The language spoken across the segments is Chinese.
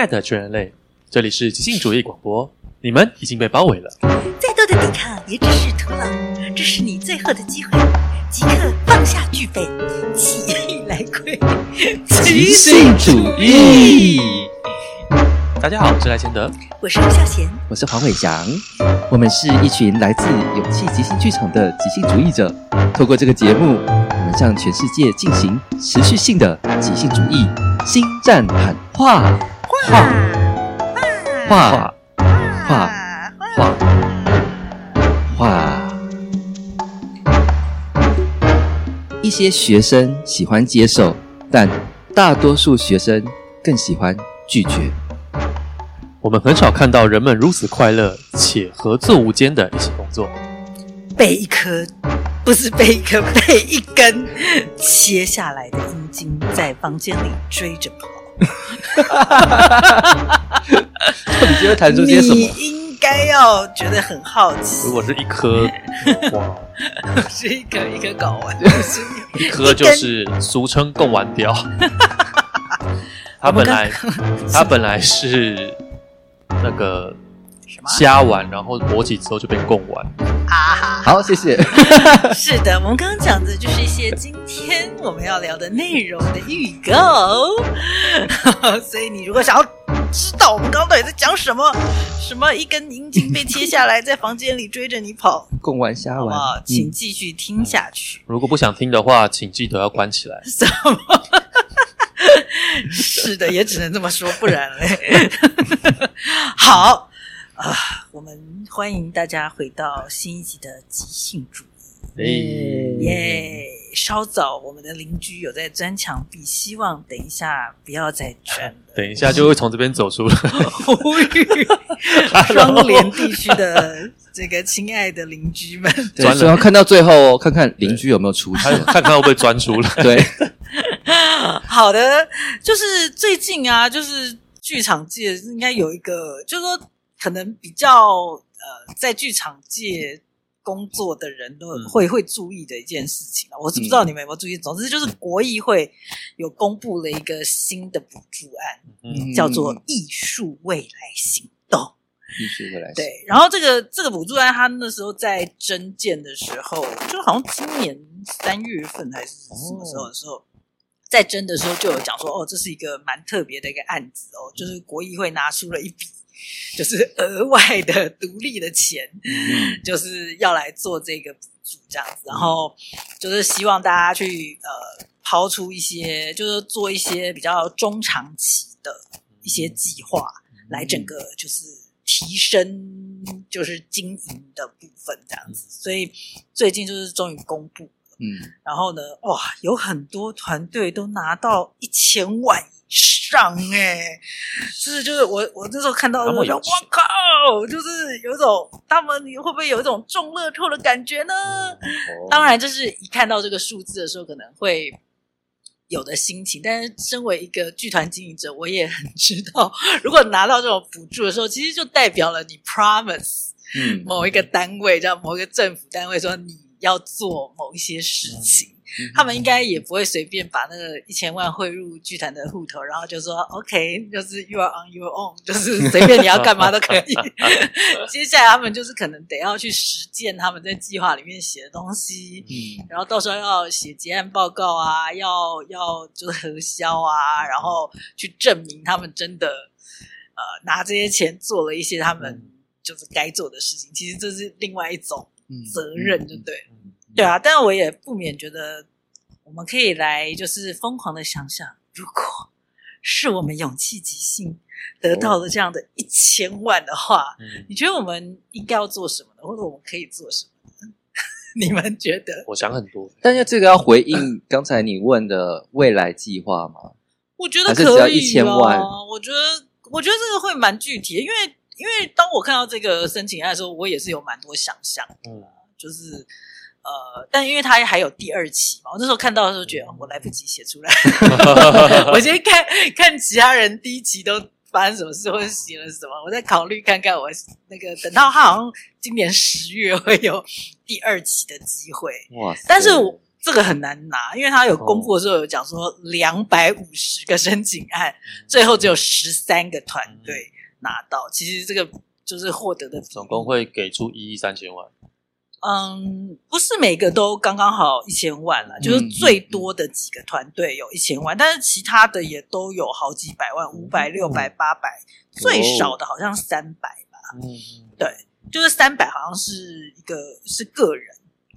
爱的全人类，这里是即兴主义广播，你们已经被包围了。再多的抵抗也只是徒劳，这是你最后的机会，即刻放下剧本，起义来归，即兴主义。大家好，我是赖贤德，我是吴孝贤，我是黄伟翔，我们是一群来自勇气即兴剧场的即兴主义者。透过这个节目，我们向全世界进行持续性的即兴主义心战喊话，话话话话话。一些学生喜欢接受，但大多数学生更喜欢拒绝。我们很少看到人们如此快乐且合作无间的一起工作。被一颗，不是被一颗，被一根切下来的阴茎在房间里追着跑。你就会弹出些什么？你应该要觉得很好奇。如果是一颗，哇，是一颗一颗睾丸，一颗就是俗称贡丸雕。它本来，它本来是。那个虾丸，然后勃起之后就变贡丸啊！好，谢谢。是的，我们刚刚讲的就是一些今天我们要聊的内容的预告。所以你如果想要知道我们刚刚到底在讲什么，什么一根阴茎被切下来，在房间里追着你跑，贡丸虾丸，啊，请继续听下去。嗯。如果不想听的话，请记得要关起来。什么？是的，也只能这么说，不然嘞。好啊、呃，我们欢迎大家回到新一集的即兴主义。耶！稍早，我们的邻居有在钻墙壁，希望等一下不要再钻了。等一下就会从这边走出来。呼吁 双连地区的这个亲爱的邻居们，对，所以要看到最后哦，看看邻居有没有出现，看看会不会钻出来。对。好的，就是最近啊，就是剧场界应该有一个，就是说可能比较呃，在剧场界工作的人都会、嗯、会注意的一件事情啊。我是不知道你们有没有注意，嗯、总之就是国议会有公布了一个新的补助案，嗯、叫做“艺术未来行动”。艺术未来对，然后这个这个补助案，他那时候在征建的时候，就好像今年三月份还是什么时候的时候。哦在征的时候就有讲说，哦，这是一个蛮特别的一个案子哦，就是国议会拿出了一笔，就是额外的独立的钱，嗯、就是要来做这个补助这样子，然后就是希望大家去呃抛出一些，就是做一些比较中长期的一些计划，来整个就是提升就是经营的部分这样子，所以最近就是终于公布。嗯，然后呢？哇，有很多团队都拿到一千万以上哎，就是就是我我那时候看到的时候，我靠，就是有一种他们会不会有一种中乐透的感觉呢？哦、当然，就是一看到这个数字的时候，可能会有的心情。但是，身为一个剧团经营者，我也很知道，如果拿到这种补助的时候，其实就代表了你 promise 嗯某一个单位，叫某一个政府单位说你。要做某一些事情，嗯、他们应该也不会随便把那个一千万汇入剧团的户头，然后就说 OK，就是 You are on your own，就是随便你要干嘛都可以。接下来他们就是可能得要去实践他们在计划里面写的东西，嗯，然后到时候要写结案报告啊，要要就是核销啊，然后去证明他们真的呃拿这些钱做了一些他们就是该做的事情。其实这是另外一种。责任就对，嗯嗯嗯、对啊，但是我也不免觉得，我们可以来就是疯狂的想想，如果是我们勇气即兴得到了这样的一千万的话，嗯、你觉得我们应该要做什么呢？或者我们可以做什么呢？你们觉得？我想很多，但是这个要回应刚才你问的未来计划吗？我觉得可以，只要一千万。我觉得，我觉得这个会蛮具体的，因为。因为当我看到这个申请案的时候，我也是有蛮多想象的，嗯，就是呃，但因为他还有第二期嘛，我那时候看到的时候觉得我来不及写出来，我先看看其他人第一期都发生什么事或者写了什么，我再考虑看看我那个等到他好像今年十月会有第二期的机会，哇！但是这个很难拿，因为他有公布的时候有讲说两百五十个申请案，最后只有十三个团队拿到。其实这个就是获得的总共会给出一亿三千万。嗯，不是每个都刚刚好一千万了，就是最多的几个团队有一千万，但是其他的也都有好几百万，五百、六百、八百，最少的好像三百吧。嗯，对，就是三百，好像是一个是个人，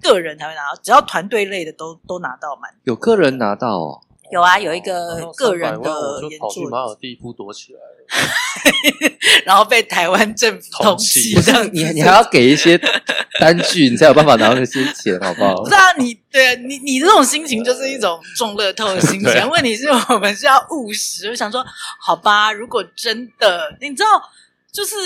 个人才会拿到，只要团队类的都都拿到满。有个人拿到哦。有啊，有一个个人的演出，跑去马尔地夫躲起来了，然后被台湾政府通缉。这样，你你还要给一些单据，你才有办法拿到那些钱，好不好？不是啊，你对啊，你你这种心情就是一种中乐透的心情。问题是我们是要务实，我想说，好吧，如果真的，你知道，就是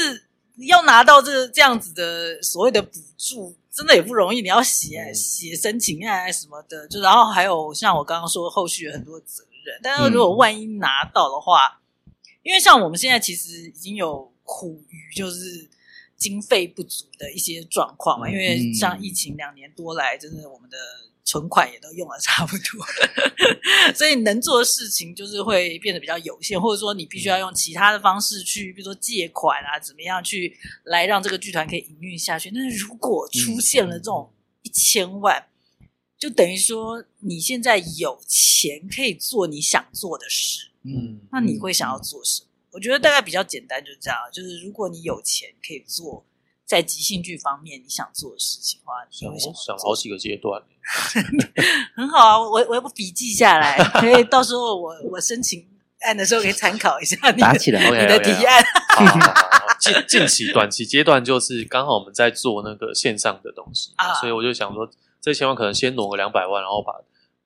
要拿到这这样子的所谓的补助。真的也不容易，你要写写申请啊什么的，就然后还有像我刚刚说，后续有很多责任。但是如果万一拿到的话，嗯、因为像我们现在其实已经有苦于就是经费不足的一些状况嘛，嗯、因为像疫情两年多来，真的我们的。存款也都用了差不多了，所以能做的事情就是会变得比较有限，或者说你必须要用其他的方式去，比如说借款啊，怎么样去来让这个剧团可以营运下去。但是如果出现了这种一千万，就等于说你现在有钱可以做你想做的事，嗯，那你会想要做什么？我觉得大概比较简单，就是这样，就是如果你有钱可以做。在即兴剧方面，你想做的事情的话，想我想好几个阶段，很好啊！我我要不笔记下来，可以到时候我我申请案的时候可以参考一下你的打起来 你的提案。近近期短期阶段就是刚好我们在做那个线上的东西，啊、所以我就想说，这千万可能先挪个两百万，然后把。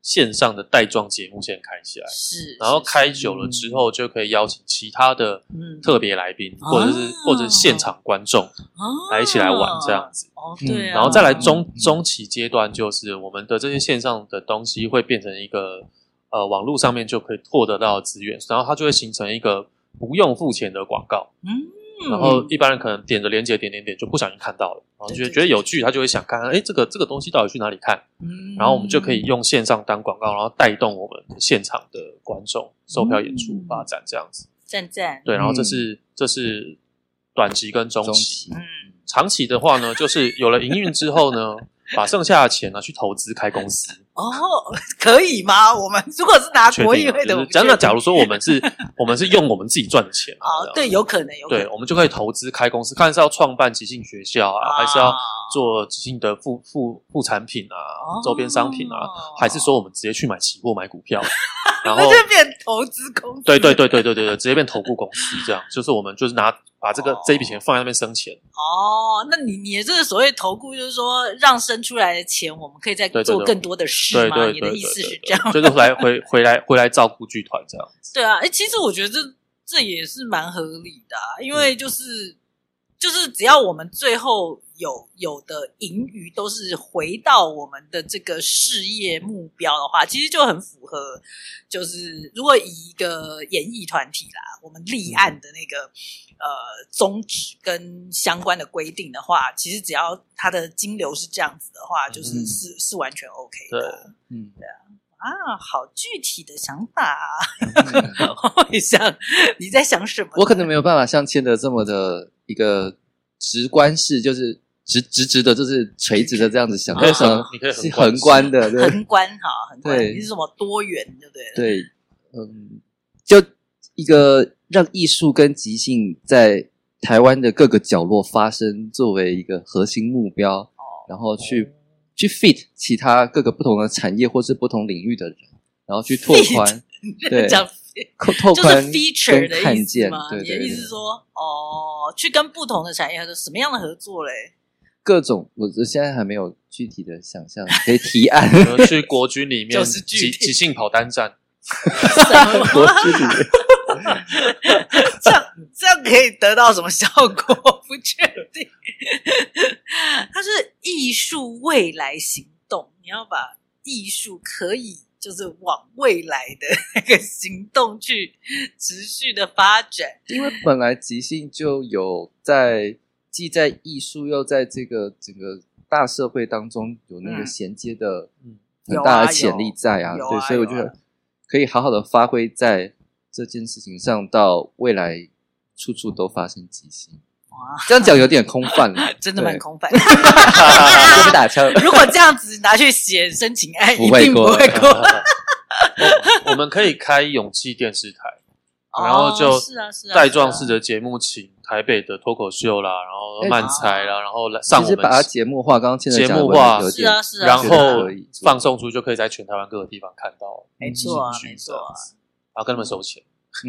线上的带状节目先开起来，是，然后开久了之后，就可以邀请其他的特别来宾，或者是或者是现场观众来一起来玩这样子。哦，对。然后再来中中期阶段，就是我们的这些线上的东西会变成一个呃网络上面就可以获得到的资源，然后它就会形成一个不用付钱的广告。嗯。然后一般人可能点着连接点点点就不小心看到了，然后觉得觉得有趣，他就会想看看，哎，这个这个东西到底去哪里看？嗯，然后我们就可以用线上当广告，然后带动我们现场的观众售票演出发展这样子。赞赞。对，然后这是这是短期跟中期，嗯，长期的话呢，就是有了营运之后呢。把剩下的钱呢去投资开公司哦，可以吗？我们如果是拿国议会的，真的，假如说我们是，我们是用我们自己赚的钱啊，对，有可能，有可能，对，我们就可以投资开公司，看是要创办即兴学校啊，还是要做即兴的副副副产品啊，周边商品啊，还是说我们直接去买期货买股票，然后就变投资公司，对对对对对对对，直接变投顾公司，这样就是我们就是拿。把这个这一笔钱放在那边生钱哦，那你你的这个所谓投顾，就是说让生出来的钱，我们可以再做更多的事吗？对对对对对对，你的意思是这样？就是来回回来回来照顾剧团这样子。对啊，哎，其实我觉得这这也是蛮合理的啊，因为就是。嗯就是只要我们最后有有的盈余都是回到我们的这个事业目标的话，其实就很符合。就是如果以一个演艺团体啦，我们立案的那个呃宗旨跟相关的规定的话，其实只要它的金流是这样子的话，就是、嗯、是是完全 OK 的。嗯，对啊，啊，好具体的想法啊！我会想你在想什么？我可能没有办法像千德这么的。一个直观式，就是直直直的，就是垂直的这样子想，为什么是横观的，对横观哈，横观对，你是什么多元，对不对？对，嗯，就一个让艺术跟即兴在台湾的各个角落发生，作为一个核心目标，哦，然后去、哦、去 fit 其他各个不同的产业或是不同领域的人，然后去拓宽，对。拓就是 feature 的意思吗？对意思说，哦，去跟不同的产业合作，什么样的合作嘞？各种，我我现在还没有具体的想象，可以提案。去国军里面，就是即即兴跑单站。国军里面，这样这样可以得到什么效果？不确定。它是艺术未来行动，你要把艺术可以。就是往未来的那个行动去持续的发展，因为本来即兴就有在既在艺术又在这个整个大社会当中有那个衔接的很大的潜力在啊，对，所以我觉得可以好好的发挥在这件事情上，到未来处处都发生即兴。哇，这样讲有点空泛了，真的蛮空泛。对，会被打枪。如果这样子拿去写申请案，一不会过定不会过。我我们可以开勇气电视台，然后就哦是啊是啊带状式的节目，请台北的脱口秀啦，然后哎漫才啦，然后来上我们其实把它节目化，刚刚节目化是啊是啊，然后放送出去，就可以在全台湾各个地方看到没错啊没错啊。然后跟他们收钱。嗯，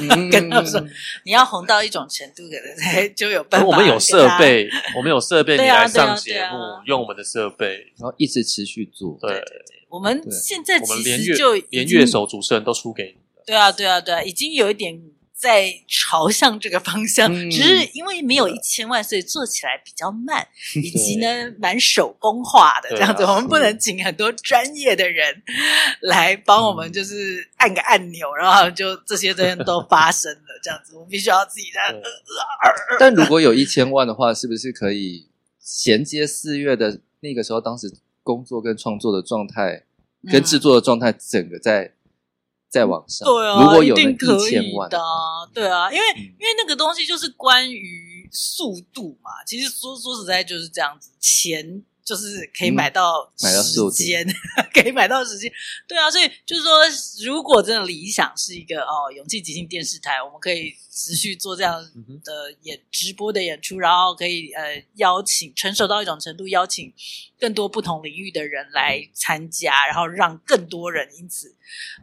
嗯跟他说你要红到一种程度，可能才就有办法。我们有设，备，我们有设备，你来上节目用我们的设备，然后一直持续做，对，我们对。现在其我们连实就乐连乐手、主持人都出给你了。对啊，对啊，对啊，已经有一点在朝向这个方向，嗯只是因为没有一千万，所以做起来比较慢，以及呢蛮手工化的这样子。我们不能请很多专业的人 来帮我们，就是按个按钮，然后就这些东西都发生了这样子。我们必须要自己在对。但如果有一千万的话，是不是可以衔接四月的那个时候，当时工作跟创作的状态，跟制作的状态，整个在在网上？对啊，如果有一定可一千万以的啊，对啊，因为、嗯因为那个东西就是关于速度嘛。其实说说实在就是这样子，钱就是可以买到买到时间，可以买到时间。对啊，所以就是说，如果真的理想是一个哦，勇气即兴电视台，我们可以持续做这样的演直播的演出，然后可以呃邀请成熟到一种程度，邀请更多不同领域的人来参加，然后让更多人因此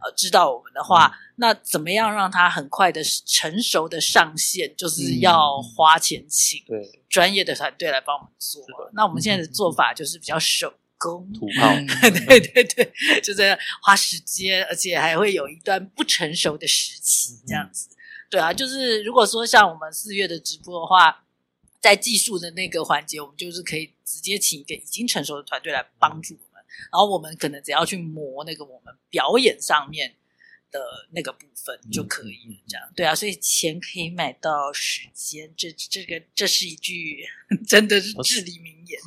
呃知道我们的话，那怎么样让它很快的成熟的上线？就是要花钱请对，专业的团队来帮我们做。那我们现在的做法就是比较手工。土 炮，嗯对对对，就在花时间，而且还会有一段不成熟的时期，这样子。对啊，就是如果说像我们四月的直播的话，在技术的那个环节，我们就是可以直接请一个已经成熟的团队来帮助我们，然后我们可能只要去磨那个我们表演上面的那个部分就可以了。这样对啊，所以钱可以买到时间，这这个这是一句 真的是至理名言。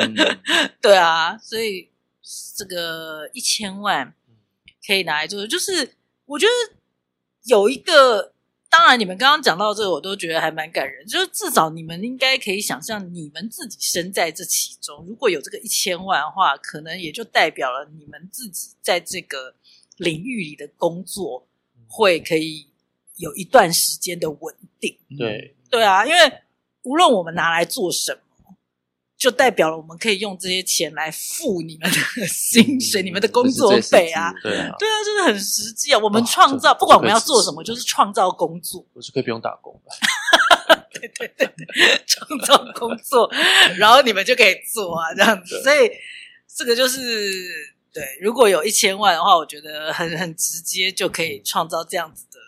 嗯 对啊，所以这个一千万可以拿来做，就是我觉得有一个，当然你们刚刚讲到这个，我都觉得还蛮感人。就是至少你们应该可以想象，你们自己身在这其中，如果有这个一千万的话，可能也就代表了你们自己在这个领域里的工作会可以有一段时间的稳定。对，对啊，因为无论我们拿来做什么，就代表了我们可以用这些钱来付你们的薪水、嗯你们的工作费啊。对啊，对啊，就是很实际啊。我们哦创造，这不管我们要做什么，就是创造工作，我是可以不用打工的。对对对，创造工作，然后你们就可以做啊，这样子。所以这个就是对，如果有一千万的话，我觉得很很直接就可以创造这样子的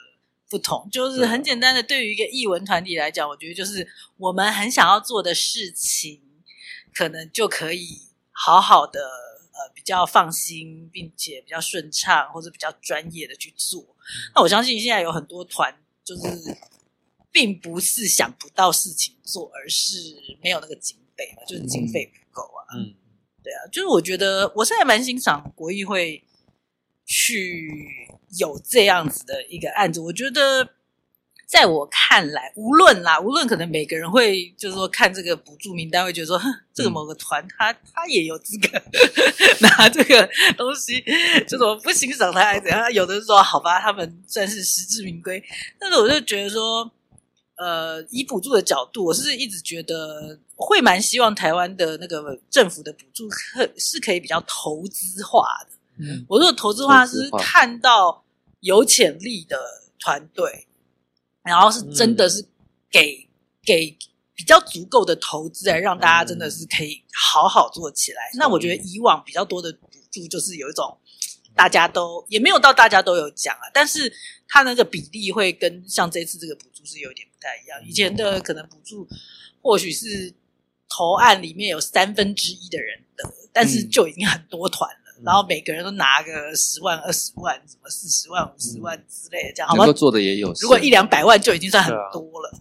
不同，就是很简单的。对于一个艺文团体来讲，我觉得就是我们很想要做的事情，可能就可以好好的呃比较放心，并且比较顺畅或者比较专业的去做。那我相信现在有很多团就是。并不是想不到事情做，而是没有那个经费嘛，就是经费不够啊。嗯，对啊，就是我觉得我是还蛮欣赏国艺会去有这样子的一个案子。我觉得在我看来，无论啦，无论可能每个人会就是说看这个补助名单，会觉得说，哼，这个某个团他他也有资格 拿这个东西，就是我不欣赏他还是怎样？有的是说好吧，他们算是实至名归，但是我就觉得说。呃，以补助的角度，我是一直觉得会蛮希望台湾的那个政府的补助可是可以比较投资化的。嗯，我说投资化是看到有潜力的团队，然后是真的是给、嗯、给比较足够的投资来让大家真的是可以好好做起来。嗯、那我觉得以往比较多的补助就是有一种大家都也没有到大家都有奖啊，但是它那个比例会跟像这次这个补助是有点。不太一样，以前的可能补助或许是投案里面有三分之一的人得，但是就已经很多团然后每个人都拿个十万、二十万、什么四十万、五十万之类的，这样好吗？能够做的也有，如果一两百万就已经算很多了，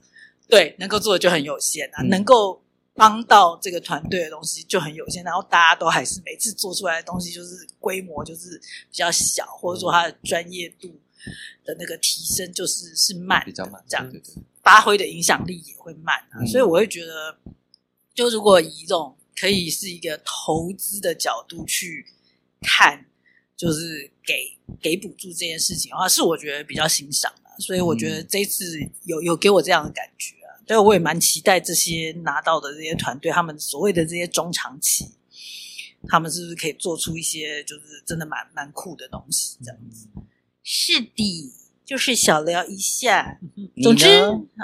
对，对，能够做的就很有限啊，嗯、能够帮到这个团队的东西就很有限，然后大家都还是每次做出来的东西就是规模就是比较小，或者说它的专业度的那个提升就是是慢，比较慢，这样对对对，发挥的影响力也会慢啊。嗯、所以我会觉得，就如果以这种可以是一个投资的角度去看，就是给给补助这件事情的话，是我觉得比较欣赏的。所以我觉得这一次有有给我这样的感觉。所以我也蛮期待这些拿到的这些团队，他们所谓的这些中长期，他们是不是可以做出一些就是真的蛮蛮酷的东西？这样子。是的，就是小聊一下。总之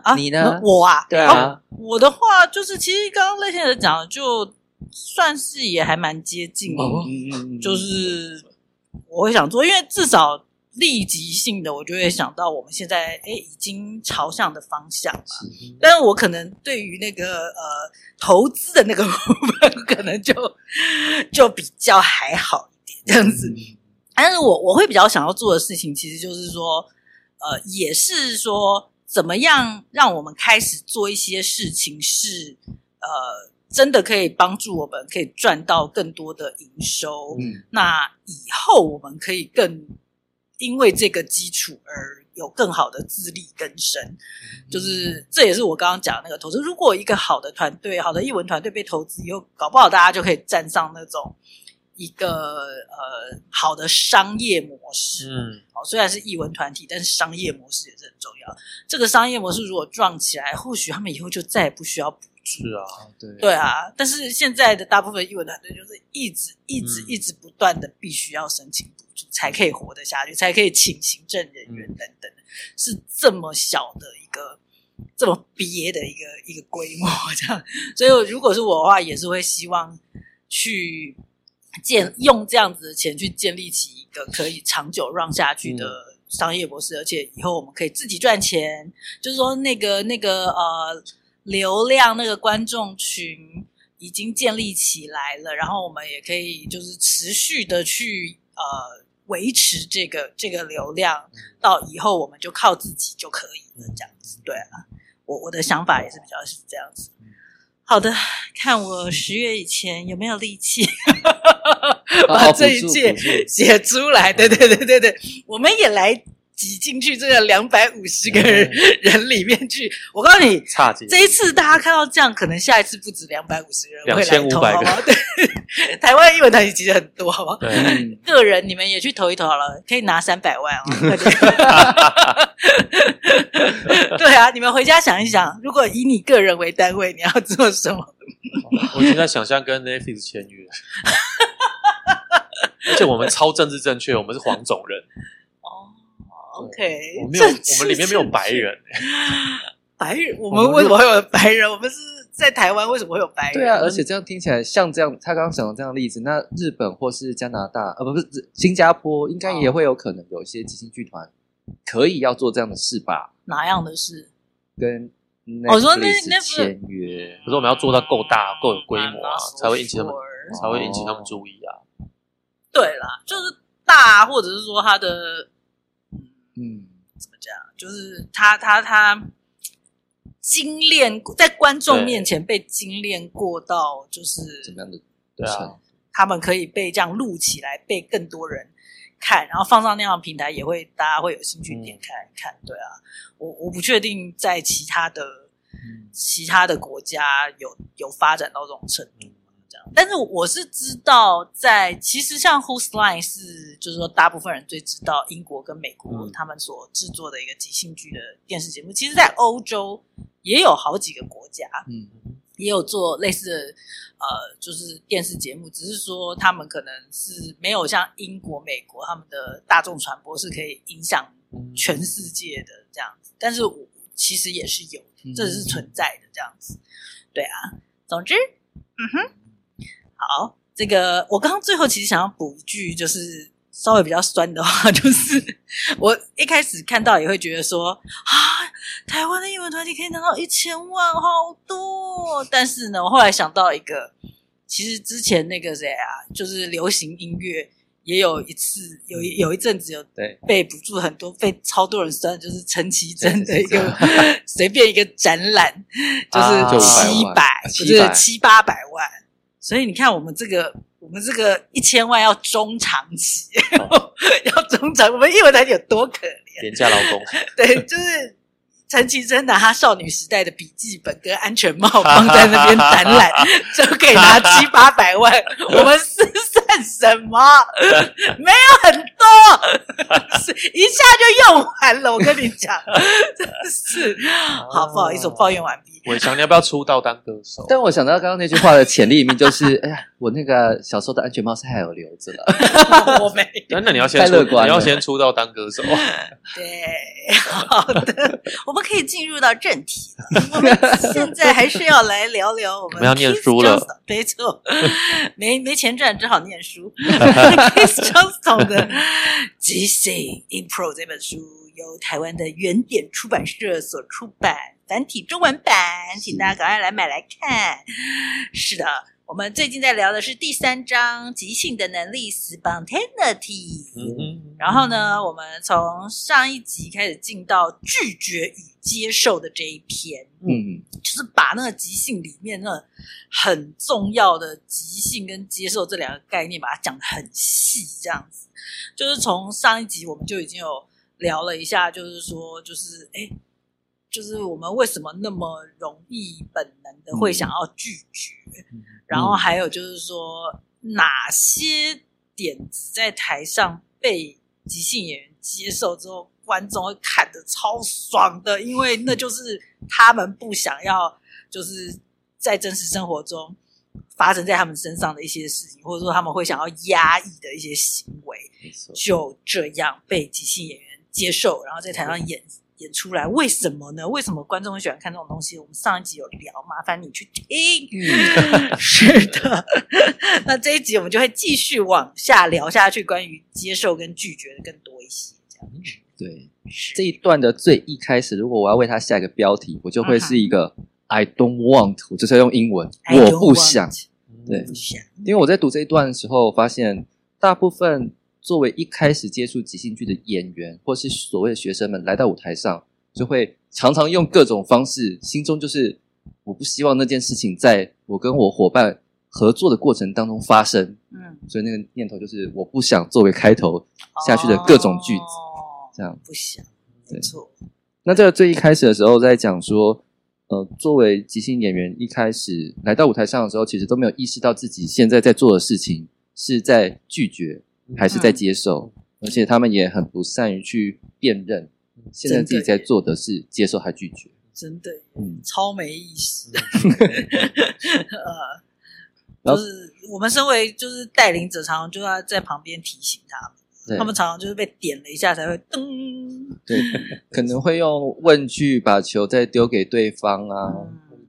啊，你呢？我啊，对啊，我的话就是，其实刚刚赖先生讲的，就算是也还蛮接近的，就是我会想做，因为至少。立即性的，我就会想到我们现在诶已经朝向的方向嘛。但是我可能对于那个呃投资的那个部分，可能就就比较还好一点这样子。但是我我会比较想要做的事情，其实就是说，呃，也是说怎么样让我们开始做一些事情，是呃真的可以帮助我们可以赚到更多的营收。嗯，那以后我们可以更。因为这个基础而有更好的自力更生，就是这也是我刚刚讲的那个投资。如果一个好的团队、好的译文团队被投资以后，搞不好大家就可以站上那种一个呃好的商业模式。嗯，哦，虽然是译文团体，但是商业模式也是很重要。这个商业模式如果撞起来，或许他们以后就再也不需要补助。是啊，对对啊。但是现在的大部分艺文团队就是一直、一直、一直不断的必须要申请补助。才可以活得下去，才可以请行政人员等等，是这么小的一个、这么憋的一个一个规模这样。所以，如果是我的话，也是会希望去建用这样子的钱去建立起一个可以长久让下去的商业模式，而且以后我们可以自己赚钱。就是说，那个那个呃流量那个观众群已经建立起来了，然后我们也可以就是持续的去呃。维持这个这个流量到以后，我们就靠自己就可以了，这样子。对啊，我我的想法也是比较是这样子。好的，看我十月以前有没有力气 把这一届写出来。对对对对对，我们也来。挤进去这个两百五十个人人里面去，我告诉你，差几这一次大家看到这样，可能下一次不止两百五十个人，两千五百个。对，台湾英文团体其实很多，好不好？对，个人你们也去投一投好了，可以拿三百万哦。对啊，你们回家想一想，如果以你个人为单位，你要做什么？我现在想象跟 Netflix 签约，而且我们超政治正确，我们是黄种人。OK，我没有，我们里面没有白人。白人，我们为什么会有白人？我们是在台湾，为什么会有白人？对啊，而且这样听起来像这样，他刚刚讲的这样的例子，那日本或是加拿大，呃，不是新加坡，应该也会有可能有一些即兴剧团可以要做这样的事吧？哪样的事？跟我说那那签约，可是我们要做到够大、够有规模啊，才会引起他们，才会引起他们注意啊。对啦，就是大，或者是说他的。嗯，怎么讲？就是他他他精炼在观众面前被精炼过到，就是怎么样的？对啊，他们可以被这样录起来，被更多人看，然后放上那样的平台，也会大家会有兴趣点开来看。对啊，我我不确定在其他的、嗯、其他的国家有有发展到这种程度。但是我是知道在，在其实像《Whose Line》是，就是说大部分人最知道英国跟美国他们所制作的一个即兴剧的电视节目。其实，在欧洲也有好几个国家，嗯，也有做类似的呃，就是电视节目，只是说他们可能是没有像英国、美国他们的大众传播是可以影响全世界的这样子。但是我其实也是有，这是存在的这样子。对啊，总之，嗯哼。好，这个我刚刚最后其实想要补一句，就是稍微比较酸的话，就是我一开始看到也会觉得说啊，台湾的英文团体可以拿到一千万，好多。但是呢，我后来想到一个，其实之前那个谁啊，就是流行音乐。也有一次，有一有一阵子有被补助很多，被超多人酸，就是陈绮贞的一个 随便一个展览，就是七百就是七八百万。所以你看，我们这个，我们这个一千万要中长期，哦、要中长，我们一文团体有多可怜？廉价劳工。对，就是。陈绮贞拿她少女时代的笔记本跟安全帽放在那边展览，就可以拿七八百万。我们是算什么？没有很多，是一下就用完了。我跟你讲，真是好，不好意思，我抱怨完毕。伟强，你要不要出道当歌手？但我想到刚刚那句话的潜力里面，就是哎呀，我那个小时候的安全帽是还有留着了。我没。那你要先出，你要先出道当歌手。对，好的，我们可以进入到正题。我们现在还是要来聊聊我们。要念书了，没错，没没钱赚，只好念书。Kiss Johnstone 的《即兴 Impro》这本书由台湾的原点出版社所出版。繁体中文版，请大家赶快来买来看。是的，我们最近在聊的是第三章即兴的能力 （Spontaneity）。嗯，然后呢，我们从上一集开始进到拒绝与接受的这一篇。嗯，就是把那个即兴里面那很重要的即兴跟接受这两个概念，把它讲的很细，这样子。就是从上一集我们就已经有聊了一下，就是说，就是哎。就是我们为什么那么容易本能的会想要拒绝，嗯、然后还有就是说哪些点子在台上被即兴演员接受之后，观众会看得超爽的，因为那就是他们不想要，就是在真实生活中发生在他们身上的一些事情，或者说他们会想要压抑的一些行为，就这样被即兴演员接受，然后在台上演。演出来，为什么呢？为什么观众会喜欢看这种东西？我们上一集有聊，麻烦你去听。嗯、是的，那这一集我们就会继续往下聊下去，关于接受跟拒绝的更多一些。这样子，对，这一段的最一开始，如果我要为它下一个标题，我就会是一个 I don't want，我就是要用英文，我不想。对，因为我在读这一段的时候，发现大部分。作为一开始接触即兴剧的演员，或是所谓的学生们来到舞台上，就会常常用各种方式，心中就是我不希望那件事情在我跟我伙伴合作的过程当中发生。嗯，所以那个念头就是我不想作为开头下去的各种句子，哦、这样不想，没错。那这个最一开始的时候，在讲说，呃，作为即兴演员一开始来到舞台上的时候，其实都没有意识到自己现在在做的事情是在拒绝。还是在接受，嗯、而且他们也很不善于去辨认。现在自己在做的是接受还拒绝，真的，嗯，超没意思。呃，就是我们身为就是带领者，常常就要在旁边提醒他们。他们常常就是被点了一下才会噔。对，可能会用问句把球再丢给对方啊，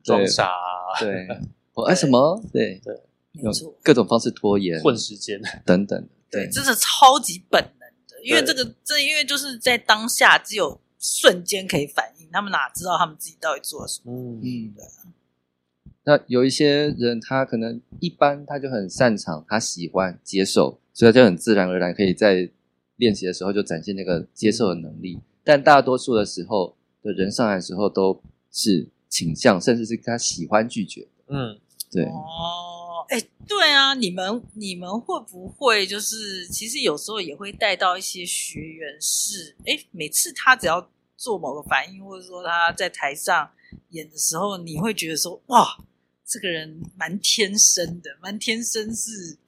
装傻、啊，对，我爱什么？对对，用各种方式拖延、混时间等等。对，真的超级本能的，因为这个，这因为就是在当下只有瞬间可以反应，他们哪知道他们自己到底做了什么？嗯嗯，对。那有一些人，他可能一般他就很擅长，他喜欢接受，所以他就很自然而然可以在练习的时候就展现那个接受的能力。但大多数的时候的人上来的时候都是倾向，甚至是他喜欢拒绝。嗯，对。哦。哎，对啊，你们你们会不会就是其实有时候也会带到一些学员是，哎，每次他只要做某个反应，或者说他在台上演的时候，你会觉得说，哇，这个人蛮天生的，蛮天生是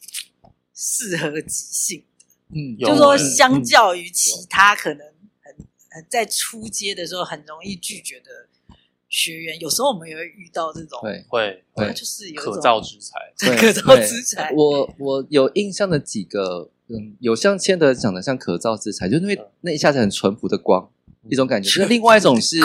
适合即兴的，嗯，就是说相较于其他可能很很在初阶的时候很容易拒绝的。学员有时候我们也会遇到这种，会会他，就是有可造之材，可造之材。我我有印象的几个，嗯，有像千德讲的像可造之材，就是因为那一下子很淳朴的光，一种感觉。那另外一种是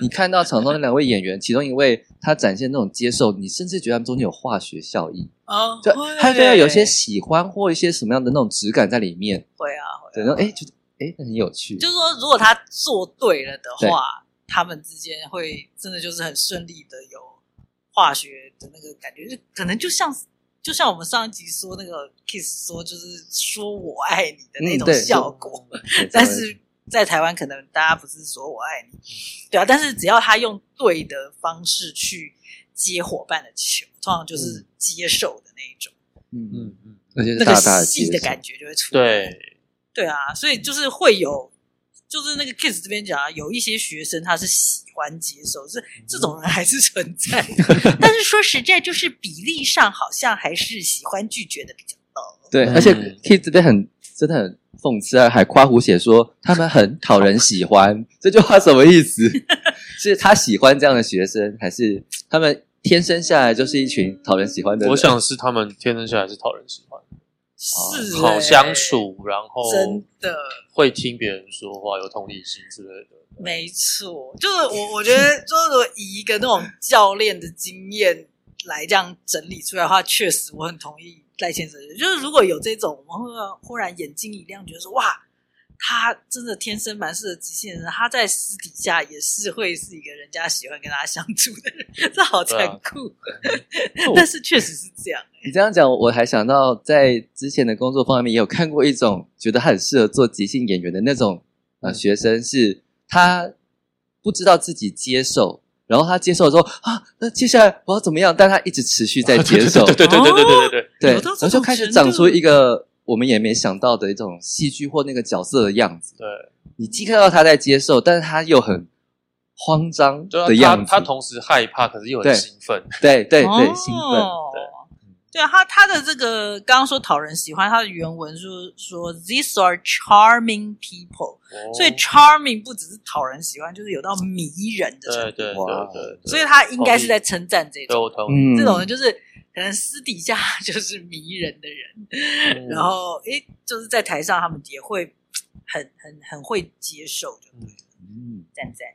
你看到场上的两位演员，其中一位他展现那种接受，你甚至觉得他们中间有化学效应啊，就他就要有些喜欢或一些什么样的那种质感在里面。会啊，对，然后哎，就哎，很有趣。就是说，如果他做对了的话。他们之间会真的就是很顺利的有化学的那个感觉，就可能就像就像我们上一集说那个 kiss 说就是说我爱你的那种效果，嗯、但是在台湾可能大家不是说我爱你，对啊，但是只要他用对的方式去接伙伴的球，通常就是接受的那一种。嗯嗯嗯，那个戏的感觉就会出来。对对啊，所以就是会有，就是那个 Kiss 这边讲啊，有一些学生他是喜欢接受，是这种人还是存在。但是说实在，就是比例上好像还是喜欢拒绝的比较多。对，而且 Kiss 这边很真的很。讽刺啊，还夸胡写说他们很讨人喜欢，这句话什么意思？是他喜欢这样的学生，还是他们天生下来就是一群讨人喜欢的人？我想是他们天生下来是讨人喜欢，是、哦、好相处，然后真的会听别人说话，有同理心之类的。没错，就是我我觉得，就是以一个那种教练的经验来这样整理出来的话，确实我很同意。赖先生就是，如果有这种，我们会忽然眼睛一亮，觉得说哇，他真的天生蛮适合即兴的人，他在私底下也是会是一个人家喜欢跟他相处的人，这好残酷，啊、但是确实是这样、欸。你这样讲，我还想到在之前的工作方面也有看过一种觉得他很适合做即兴演员的那种呃学生，是他不知道自己接受。然后他接受了之后啊，那接下来我要怎么样？但他一直持续在接受，对对对对对对对对对，然后就开始长出一个我们也没想到的一种戏剧或那个角色的样子。对，你既看到他在接受，但是他又很慌张的样子，他同时害怕，可是又很兴奋，对对对，兴奋，对。对啊，他他的这个刚刚说讨人喜欢，他的原文是说 these are charming people，、哦、所以 charming 不只是讨人喜欢，就是有到迷人的程度。对对对对，对，所以他应该是在称赞这种，嗯、这种人就是可能私底下 就是迷人的人，嗯、然后诶，就是在台上他们也会很很很会接受，就对，嗯，赞赞。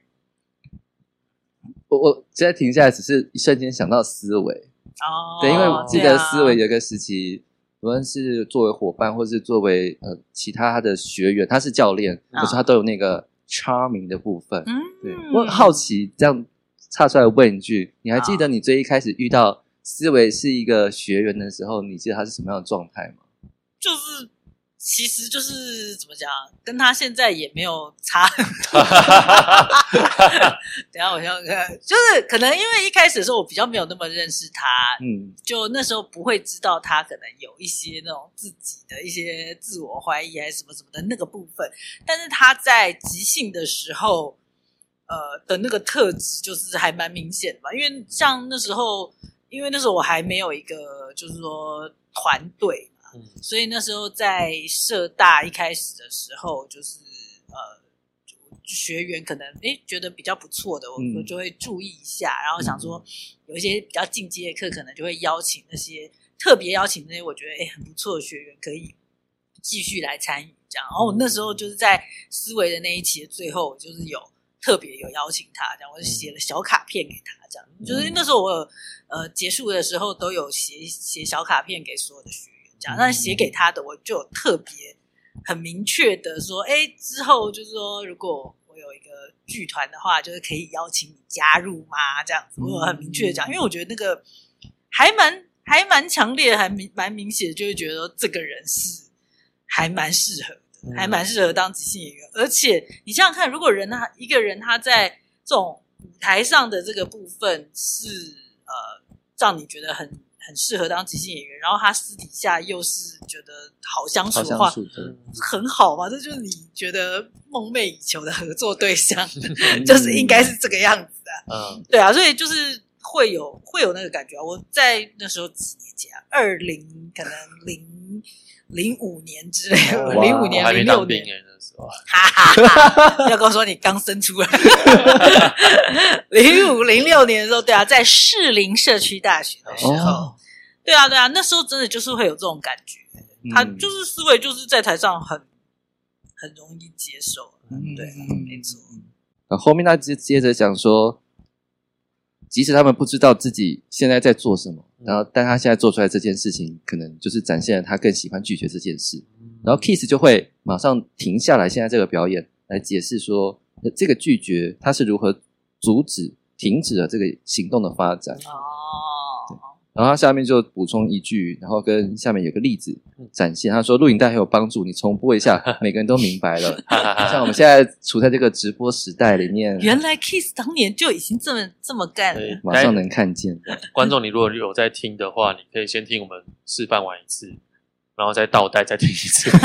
我我现在停下来，只是一瞬间想到思维。哦，对，因为我记得思维有个时期，无论是作为伙伴，或是作为呃其他的学员，他是教练，可是他都有那个 charming 的部分。嗯，对，我好奇，这样岔出来问一句，你还记得你最一开始遇到思维是一个学员的时候，你记得他是什么样的状态吗？就是。其实就是怎么讲，跟他现在也没有差很多。等下我想想看，就是可能因为一开始的时候我比较没有那么认识他，嗯，就那时候不会知道他可能有一些那种自己的一些自我怀疑还是什么什么的那个部分。但是他在即兴的时候，呃的那个特质就是还蛮明显的嘛。因为像那时候，因为那时候我还没有一个就是说团队嘛。所以那时候在社大一开始的时候，就是呃，学员可能诶觉得比较不错的，我我就会注意一下，然后想说有一些比较进阶的课，可能就会邀请那些特别邀请那些我觉得诶很不错的学员可以继续来参与这样。然后我那时候就是在思维的那一期的最后，就是有特别有邀请他这样，我就写了小卡片给他这样。就是那时候我有呃结束的时候都有写写小卡片给所有的学员。讲，但写给他的，我就特别很明确的说，哎，之后就是说，如果我有一个剧团的话，就是可以邀请你加入吗？这样子，我很明确的讲，因为我觉得那个还蛮还蛮强烈，还明蛮明显的，就会觉得说这个人是还蛮适合的，还蛮适合当即兴演员。而且你想想看，如果人他一个人他在这种舞台上的这个部分是呃，让你觉得很。很适合当即兴演员，然后他私底下又是觉得好相处的话，好很好嘛？这就是你觉得梦寐以求的合作对象 就是应该是这个样子的。嗯，对啊，所以就是会有会有那个感觉啊。我在那时候几年前，二零可能零零五年之类的，零五年零六年的时候，哈哈哈！要跟我说你刚生出来，零五零六年的时候，对啊，在士林社区大学的时候。哦对啊，对啊，那时候真的就是会有这种感觉，嗯、他就是思维就是在台上很很容易接受，嗯、对，没错。那后面他接接着讲说，即使他们不知道自己现在在做什么，嗯、然后但他现在做出来这件事情，可能就是展现了他更喜欢拒绝这件事。嗯、然后 Kiss 就会马上停下来，现在这个表演来解释说，这个拒绝他是如何阻止、停止了这个行动的发展。哦。然后他下面就补充一句，然后跟下面有个例子展现。他说录影带很有帮助，你重播一下，每个人都明白了。像我们现在处在这个直播时代里面，原来 Kiss 当年就已经这么这么干了，马上能看见。观众，你如果有在听的话，你可以先听我们示范完一次，然后再倒带再听一次。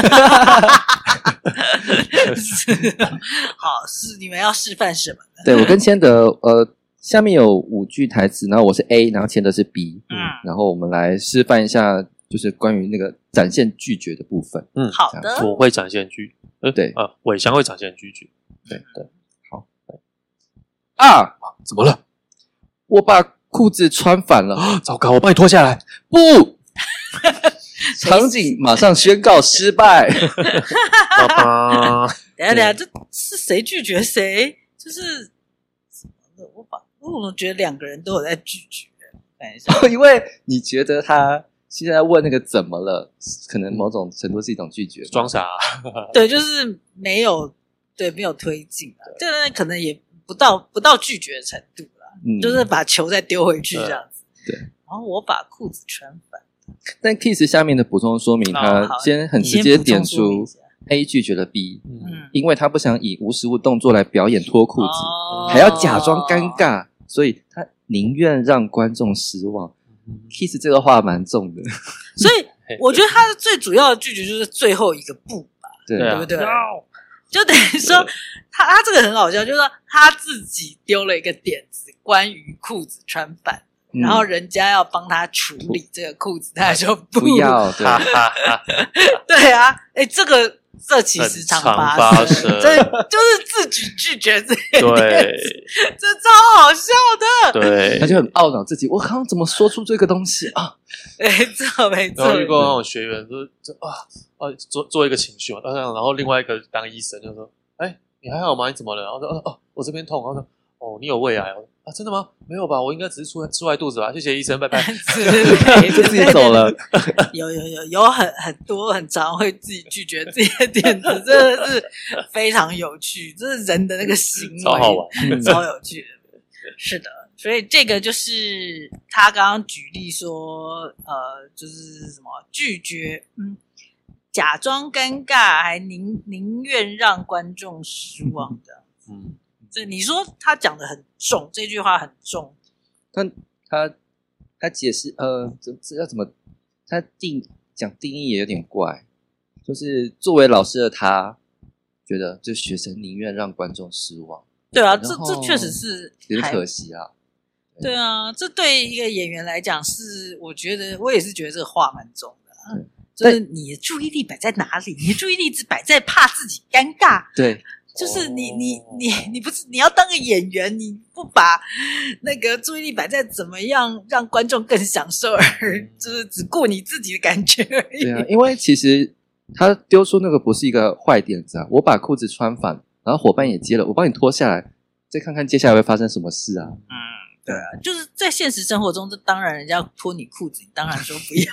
好，是你们要示范什么呢？对，我跟谦德，呃。下面有五句台词，然后我是 A，然后签的是 B，嗯，然后我们来示范一下，就是关于那个展现拒绝的部分。嗯，好的，我会展现拒，呃，对，呃，伟翔会展现拒绝，对对，好，啊，怎么了？我把裤子穿反了，糟糕，我帮你脱下来，不，场景马上宣告失败。等下等下，这是谁拒绝谁？就是？我怎么觉得两个人都有在拒绝？看一下，因为你觉得他现在问那个怎么了，可能某种程度是一种拒绝，装傻。对，就是没有，对，没有推进啊。这个可能也不到不到拒绝的程度啦，嗯，就是把球再丢回去这样子。对，然后我把裤子穿反。但 Kiss 下面的补充说明，他先很直接点出 A 拒绝了 B，嗯，因为他不想以无实物动作来表演脱裤子，还要假装尴尬。所以他宁愿让观众失望。Kiss 这个话蛮重的，所以我觉得他的最主要的拒绝就是最后一个不吧，对，对不对？就等于说他他这个很好笑，就是说他自己丢了一个点子，关于裤子穿反，然后人家要帮他处理这个裤子，他说不要，对，对啊，哎，这个。这其实常发生，这 就是自己拒绝这些，对，这超好笑的。对，他就很懊恼自己，我刚刚怎么说出这个东西啊？没错，没错。然后遇过那种学员，就就啊啊，做做一个情绪嘛，然后另外一个当医生就说：“哎，你还好吗？你怎么了？”然后说：“哦哦，我这边痛。”然后说。哦，你有胃癌哦？啊，真的吗？没有吧，我应该只是出出坏肚子吧。谢谢医生，拜拜。就 自己走了。有有有有很很多很常会自己拒绝自己的点子，真的是非常有趣，这是人的那个行为，超好玩，超有趣的。是的，所以这个就是他刚刚举例说，呃，就是什么拒绝，嗯，假装尴尬，还宁宁愿让观众失望的，嗯。这你说他讲的很重，这句话很重。他他他解释，呃，这这要怎么？他定讲定义也有点怪。就是作为老师的他，觉得就学生宁愿让观众失望。对啊，这这确实是有点可惜啊。对啊，这对一个演员来讲是，我觉得我也是觉得这个话蛮重的。嗯，就是你的注意力摆在哪里？你的注意力只摆在怕自己尴尬。对。就是你你你你不是你要当个演员，你不把那个注意力摆在怎么样让观众更享受，而 就是只顾你自己的感觉而已。对啊，因为其实他丢出那个不是一个坏点子啊。我把裤子穿反，然后伙伴也接了，我帮你脱下来，再看看接下来会发生什么事啊。嗯。对啊，就是在现实生活中，这当然人家脱你裤子，你当然说不要。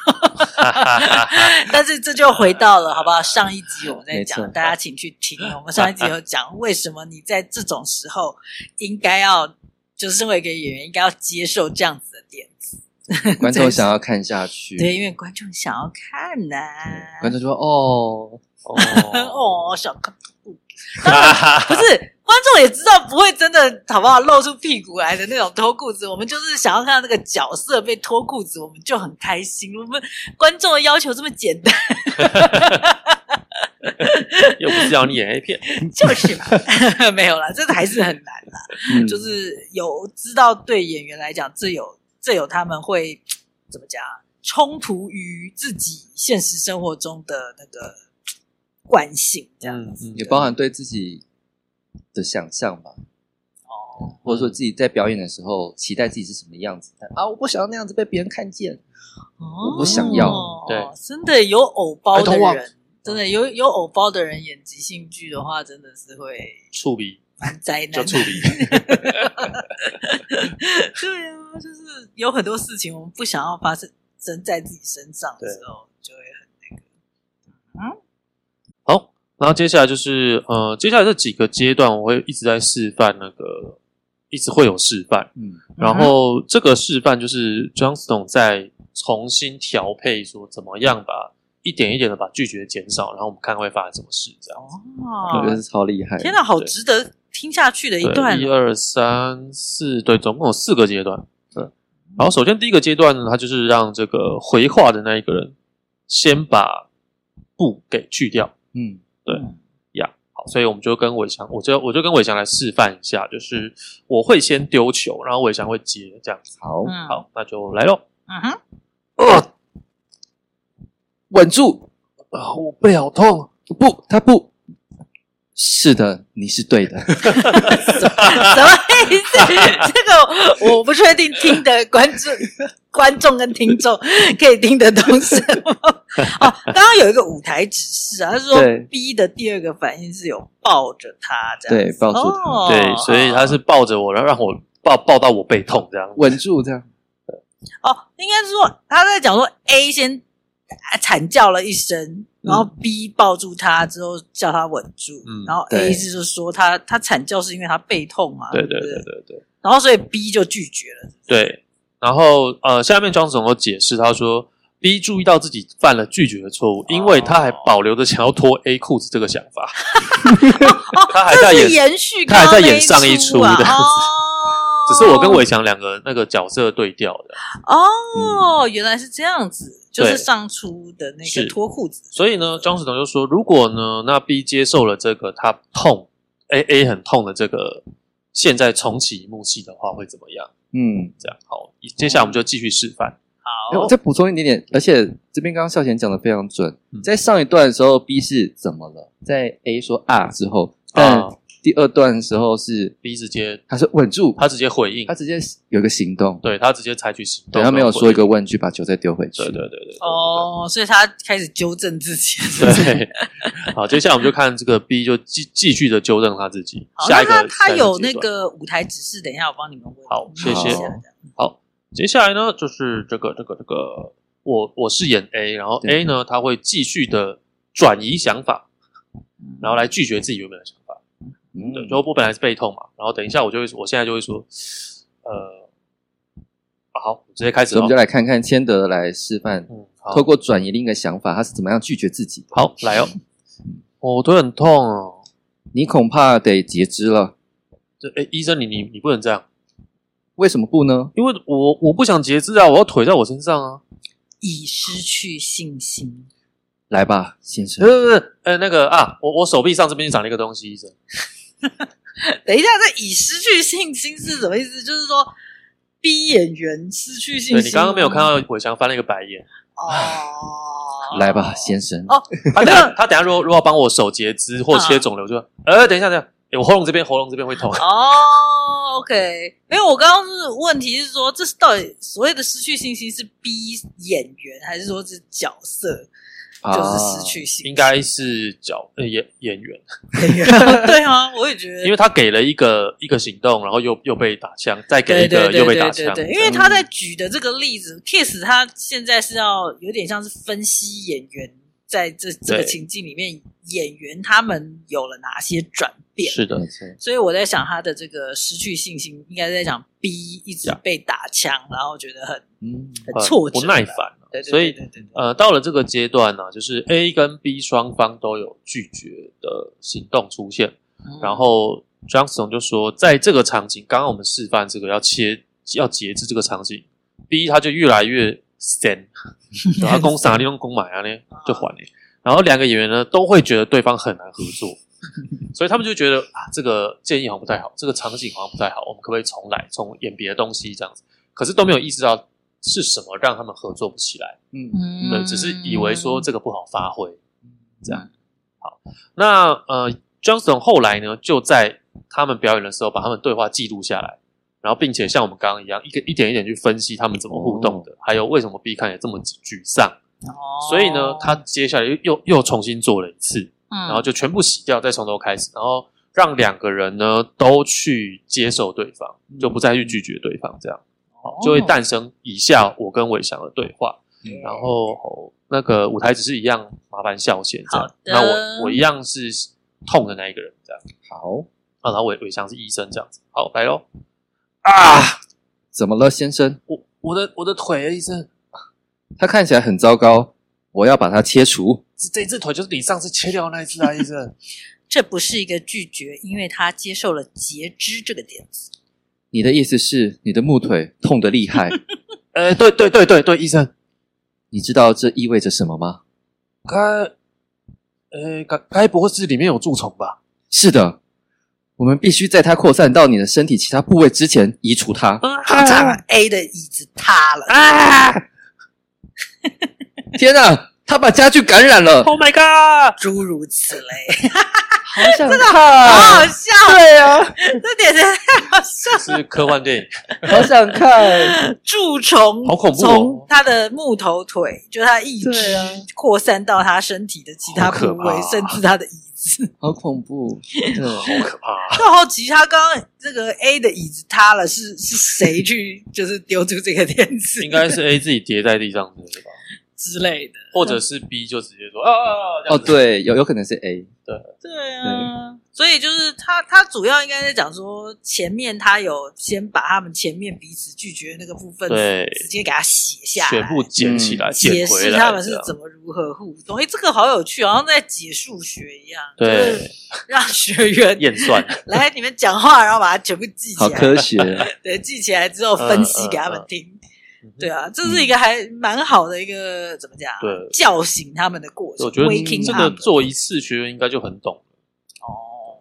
但是这就回到了，好不好？上一集我们在讲，大家请去听。我们上一集有讲，为什么你在这种时候应该要，就是身为一个演员，应该要接受这样子的点子。观众想要看下去，对，因为观众想要看呐、啊。观众说：“哦哦，哦，想 看。”不是。观众也知道不会真的好不好露出屁股来的那种脱裤子，我们就是想要看到那个角色被脱裤子，我们就很开心。我们观众的要求这么简单，又不是要你演 A 片，就是嘛，没有啦，这还是很难啦。嗯、就是有知道对演员来讲，这有这有他们会怎么讲冲突于自己现实生活中的那个惯性，这样子、嗯、也包含对自己。的想象吧，哦，或者说自己在表演的时候期待自己是什么样子啊？我不想要那样子被别人看见，哦、我不想要。对，真的有偶包的人，真的有有偶包的人演即兴剧的话，真的是会触笔，很灾难，就触笔。对啊，就是有很多事情我们不想要发生生在自己身上的时候，就会很那个，嗯。然后接下来就是，呃，接下来这几个阶段，我会一直在示范那个一直会有示范，嗯，然后这个示范就是 Johnston 在重新调配，说怎么样把一点一点的把拒绝减少，然后我们看会发生什么事，这样子。哦，我觉得是超厉害。天哪，好值得听下去的一段。一二三四，对，总共有四个阶段。对，然后首先第一个阶段呢，他就是让这个回话的那一个人先把不给去掉。嗯，对。呀好，所以我们就跟伟翔，我就我就跟伟翔来示范一下，就是我会先丢球，然后伟翔会接，这样子。好，嗯、好，那就来喽。嗯哼，呃，稳住啊，我背好痛。不，他不是的，你是对的。什么意思？这个我不确定，听的观众、观众跟听众可以听得懂什么？哦，刚刚有一个舞台指示啊，他说 B 的第二个反应是有抱着他这样，对，抱住他，哦、对，所以他是抱着我，然后让我抱抱到我背痛这样，稳住这样。哦，应该是说他在讲说 A 先惨叫了一声。然后 B 抱住他之后叫他稳住，嗯、然后 A 是就说他他惨叫是因为他背痛嘛，对对对对对。然后所以 B 就拒绝了。对，然后呃，下面庄总有解释，他说 B 注意到自己犯了拒绝的错误，因为他还保留着想要脱 A 裤子这个想法。哦，他还在演延续刚刚，他还在演上一出的。哦只是我跟伟强两个那个角色对调的哦，嗯、原来是这样子，就是上出的那个脱裤子。所以呢，庄士彤就说，如果呢，那 B 接受了这个他痛，A A 很痛的这个，现在重启一幕戏的话会怎么样？嗯，这样好，接下来我们就继续示范。好，我再补充一点点，而且这边刚刚孝贤讲的非常准，在上一段的时候，B 是怎么了？在 A 说啊之后，但。啊第二段的时候是 B 直接，他是稳住，他直接回应，他直接有一个行动，对他直接采取行动，对他没有说一个问句把球再丢回去，对对对对，哦，所以他开始纠正自己，对，好，接下来我们就看这个 B 就继继续的纠正他自己，下一个他有那个舞台指示，等一下我帮你们问，好，谢谢，好，接下来呢就是这个这个这个，我我饰演 A，然后 A 呢他会继续的转移想法，然后来拒绝自己原本的想法。嗯，对，就我本来是背痛嘛，然后等一下我就会，我现在就会说，呃，好，直接开始，我们就来看看千德来示范，嗯，透过转移另一个想法，他是怎么样拒绝自己。好，来哦，我腿很痛哦，你恐怕得截肢了。这，哎，医生，你你你不能这样，为什么不呢？因为我我不想截肢啊，我要腿在我身上啊，已失去信心。来吧，先生。不是不，呃，那个啊，我我手臂上这边就长了一个东西，医生。等一下，这已失去信心是什么意思？就是说逼演员失去信心。你刚刚没有看到伟翔翻了一个白眼哦。来吧，先生。哦，他等下，他等下，如果如果帮我手截肢或切肿瘤，就呃，等一下，等一下，我喉咙这边喉咙这边会痛。哦，OK，没有，我刚刚是问题是说，这是到底所谓的失去信心是逼演员，还是说是角色？就是失去信心，应该是角呃演演员，对啊，我也觉得，因为他给了一个一个行动，然后又又被打枪，再给一个又被打枪，对，因为他在举的这个例子，Kiss 他现在是要有点像是分析演员在这这个情境里面，演员他们有了哪些转变，是的，所以我在想他的这个失去信心，应该是在讲 B 一直被打枪，然后觉得很嗯。很挫折，不耐烦。所以，呃，到了这个阶段呢，就是 A 跟 B 双方都有拒绝的行动出现。嗯、然后 Johnston 就说，在这个场景，刚刚我们示范这个要切要截制这个场景，B 他就越来越神，然后攻啥利用攻买啊呢就还你。然后两个演员呢都会觉得对方很难合作，所以他们就觉得啊，这个建议好像不太好，这个场景好像不太好，我们可不可以重来，重演别的东西这样子？可是都没有意识到。是什么让他们合作不起来？嗯，对，只是以为说这个不好发挥，这样。好，那呃，Johnston 后来呢，就在他们表演的时候，把他们对话记录下来，然后并且像我们刚刚一样，一个一点一点去分析他们怎么互动的，还有为什么 B 看也这么沮丧。哦，所以呢，他接下来又又又重新做了一次，嗯然后就全部洗掉，再从头开始，然后让两个人呢都去接受对方，就不再去拒绝对方，这样。就会诞生以下我跟伟翔的对话，嗯、然后那个舞台只是一样，麻烦笑先这样。的那我我一样是痛的那一个人这样。好，啊，然后伟伟翔是医生这样子。好，来喽。啊！怎么了，先生？我我的我的腿，医生，他看起来很糟糕，我要把它切除。这这只腿就是你上次切掉的那一只啊，医生。这不是一个拒绝，因为他接受了截肢这个点子。你的意思是你的木腿痛得厉害？呃，对对对对对，医生，你知道这意味着什么吗？该，呃，该该不会是里面有蛀虫吧？是的，我们必须在它扩散到你的身体其他部位之前移除它。好惨！A 的椅子塌了啊！天哪，他把家具感染了！Oh my god！诸如此类。好想看，好好笑。对啊，这点真太好笑。是科幻电影，好想看。蛀虫，好恐怖哦！从他的木头腿，就他一直扩散到他身体的其他部位，甚至他的椅子。好恐怖，真 的好可怕。就好奇他刚刚这个 A 的椅子塌了，是是谁去就是丢出这个垫子？应该是 A 自己跌在地上，对吧？之类的，或者是 B 就直接说啊啊啊！哦，对，有有可能是 A，对。对啊，所以就是他他主要应该在讲说前面他有先把他们前面彼此拒绝的那个部分，对，直接给他写下来，全部捡起来，解释他们是怎么如何互动。哎，这个好有趣，好像在解数学一样，对，让学员 验算来你们讲话，然后把它全部记起来，好科学，对，记起来之后分析给他们听。对啊，这是一个还蛮好的一个怎么讲？对，叫醒他们的过程。我觉得这个做一次学员应该就很懂哦。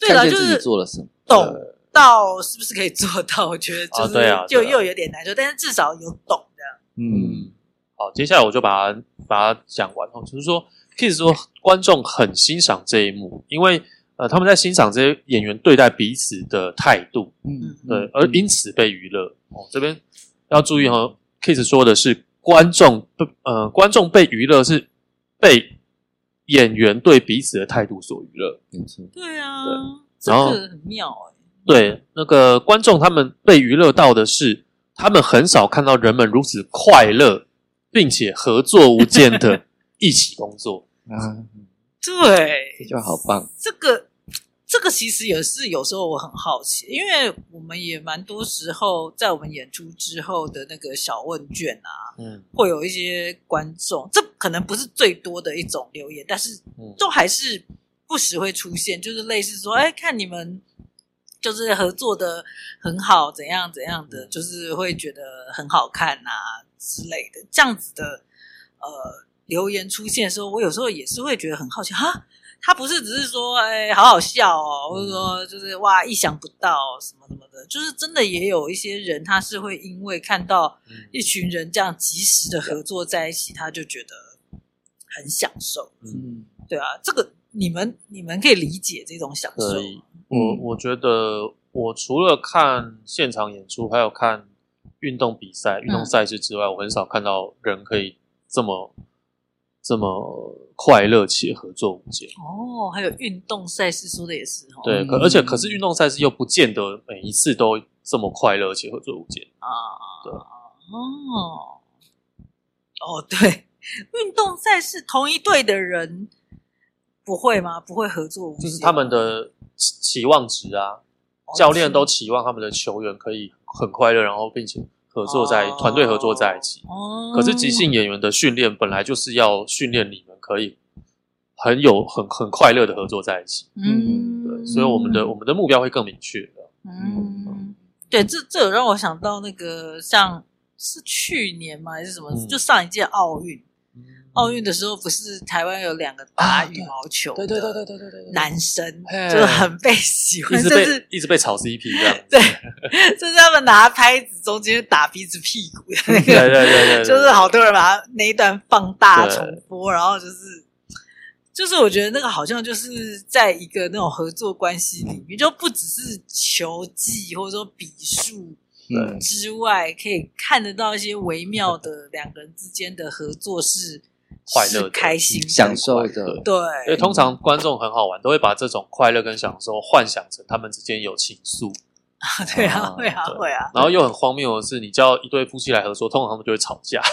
对了，就是做了什么，懂到是不是可以做到？我觉得就是就又有点难说，但是至少有懂这样。嗯，好，接下来我就把它把它讲完哦。就是说，Kiss 说观众很欣赏这一幕，因为呃他们在欣赏这些演员对待彼此的态度，嗯，对，而因此被娱乐。哦，这边。要注意哦，Kiss 说的是观众不呃，观众被娱乐是被演员对彼此的态度所娱乐。对啊，对，然后很妙哎。对，那个观众他们被娱乐到的是，他们很少看到人们如此快乐，并且合作无间的 一起工作啊。对，这就好棒。这个。这个其实也是有时候我很好奇，因为我们也蛮多时候在我们演出之后的那个小问卷啊，嗯，会有一些观众，这可能不是最多的一种留言，但是都还是不时会出现，就是类似说，哎，看你们就是合作的很好，怎样怎样的，就是会觉得很好看啊之类的，这样子的呃留言出现的时候，我有时候也是会觉得很好奇哈。他不是只是说，哎，好好笑哦，或者说就是哇，意想不到什么什么的，就是真的也有一些人，他是会因为看到一群人这样及时的合作在一起，他就觉得很享受。嗯，对啊，这个你们你们可以理解这种享受。我我觉得，我除了看现场演出，还有看运动比赛、运动赛事之外，我很少看到人可以这么。这么快乐且合作无间。哦，还有运动赛事说的也是哦，对，可而且可是运动赛事又不见得每一次都这么快乐且合作无间。啊，对。哦。哦对，运动赛事同一队的人不会吗？不会合作无间，就是他们的期望值啊，教练都期望他们的球员可以很快乐，然后并且。合作在团队合作在一起，哦，可是即兴演员的训练本来就是要训练你们可以很有很很快乐的合作在一起，嗯，对，所以我们的我们的目标会更明确的，嗯，对，这这有让我想到那个像是去年吗？还是什么，就上一届奥运。奥运的时候，不是台湾有两个打羽毛球，对对对对对对对，男生就是很被喜欢，甚至一直被炒 CP 这样。对，就是他们拿拍子中间打鼻子屁股的那个，对对对，就是好多人把他那一段放大重播，然后就是就是我觉得那个好像就是在一个那种合作关系里面，就不只是球技或者说比数之外，可以看得到一些微妙的两个人之间的合作是。快乐、开心、享受的，对。因为通常观众很好玩，都会把这种快乐跟享受幻想成他们之间有情愫。对啊，会啊，会啊。然后又很荒谬的是，你叫一对夫妻来合作，通常他们就会吵架。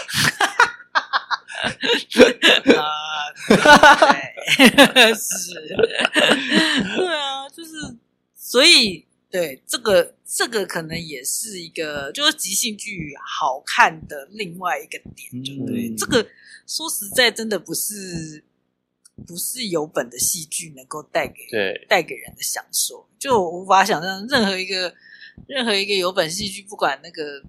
啊，对，是。对啊，就是，所以。对，这个这个可能也是一个，就是即兴剧好看的另外一个点，就对、嗯、这个说实在，真的不是不是有本的戏剧能够带给对。带给人的享受，就我无法想象任何一个任何一个有本戏剧，不管那个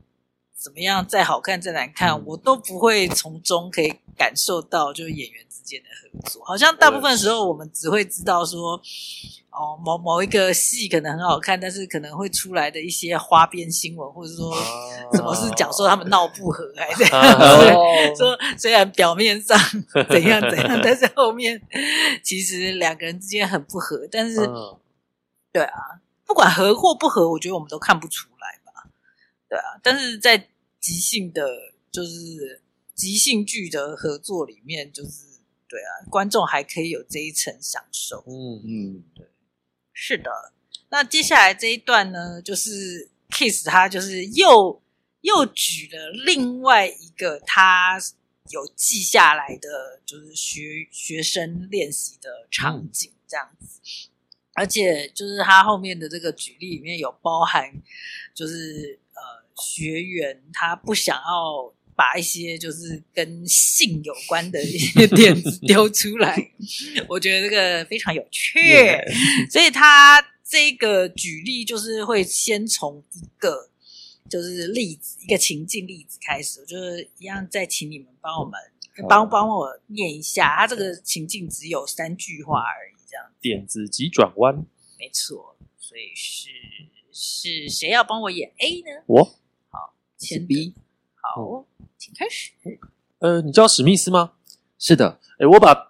怎么样再好看再难看，嗯、我都不会从中可以感受到就是演员之间的合作，好像大部分时候我们只会知道说。哦，某某一个戏可能很好看，但是可能会出来的一些花边新闻，或者说 什么是讲说他们闹不和，还是 这样 说虽然表面上怎样怎样，但是后面其实两个人之间很不和。但是，对啊，不管合或不合，我觉得我们都看不出来吧？对啊，但是在即兴的，就是即兴剧的合作里面，就是对啊，观众还可以有这一层享受。嗯嗯，对。是的，那接下来这一段呢，就是 Kiss 他就是又又举了另外一个他有记下来的，就是学学生练习的场景这样子，嗯、而且就是他后面的这个举例里面有包含，就是呃学员他不想要把一些就是跟性有关的一些点子 丢出来，我觉得这个非常有趣. 所以他这个举例就是会先从一个就是例子，一个情境例子开始，就是一样再请你们帮我们帮帮我念一下，他这个情境只有三句话而已，这样点子急转弯，没错，所以是是谁要帮我演 A 呢？我好，前 B 好。嗯请开始。呃，你叫史密斯吗？是的。哎，我把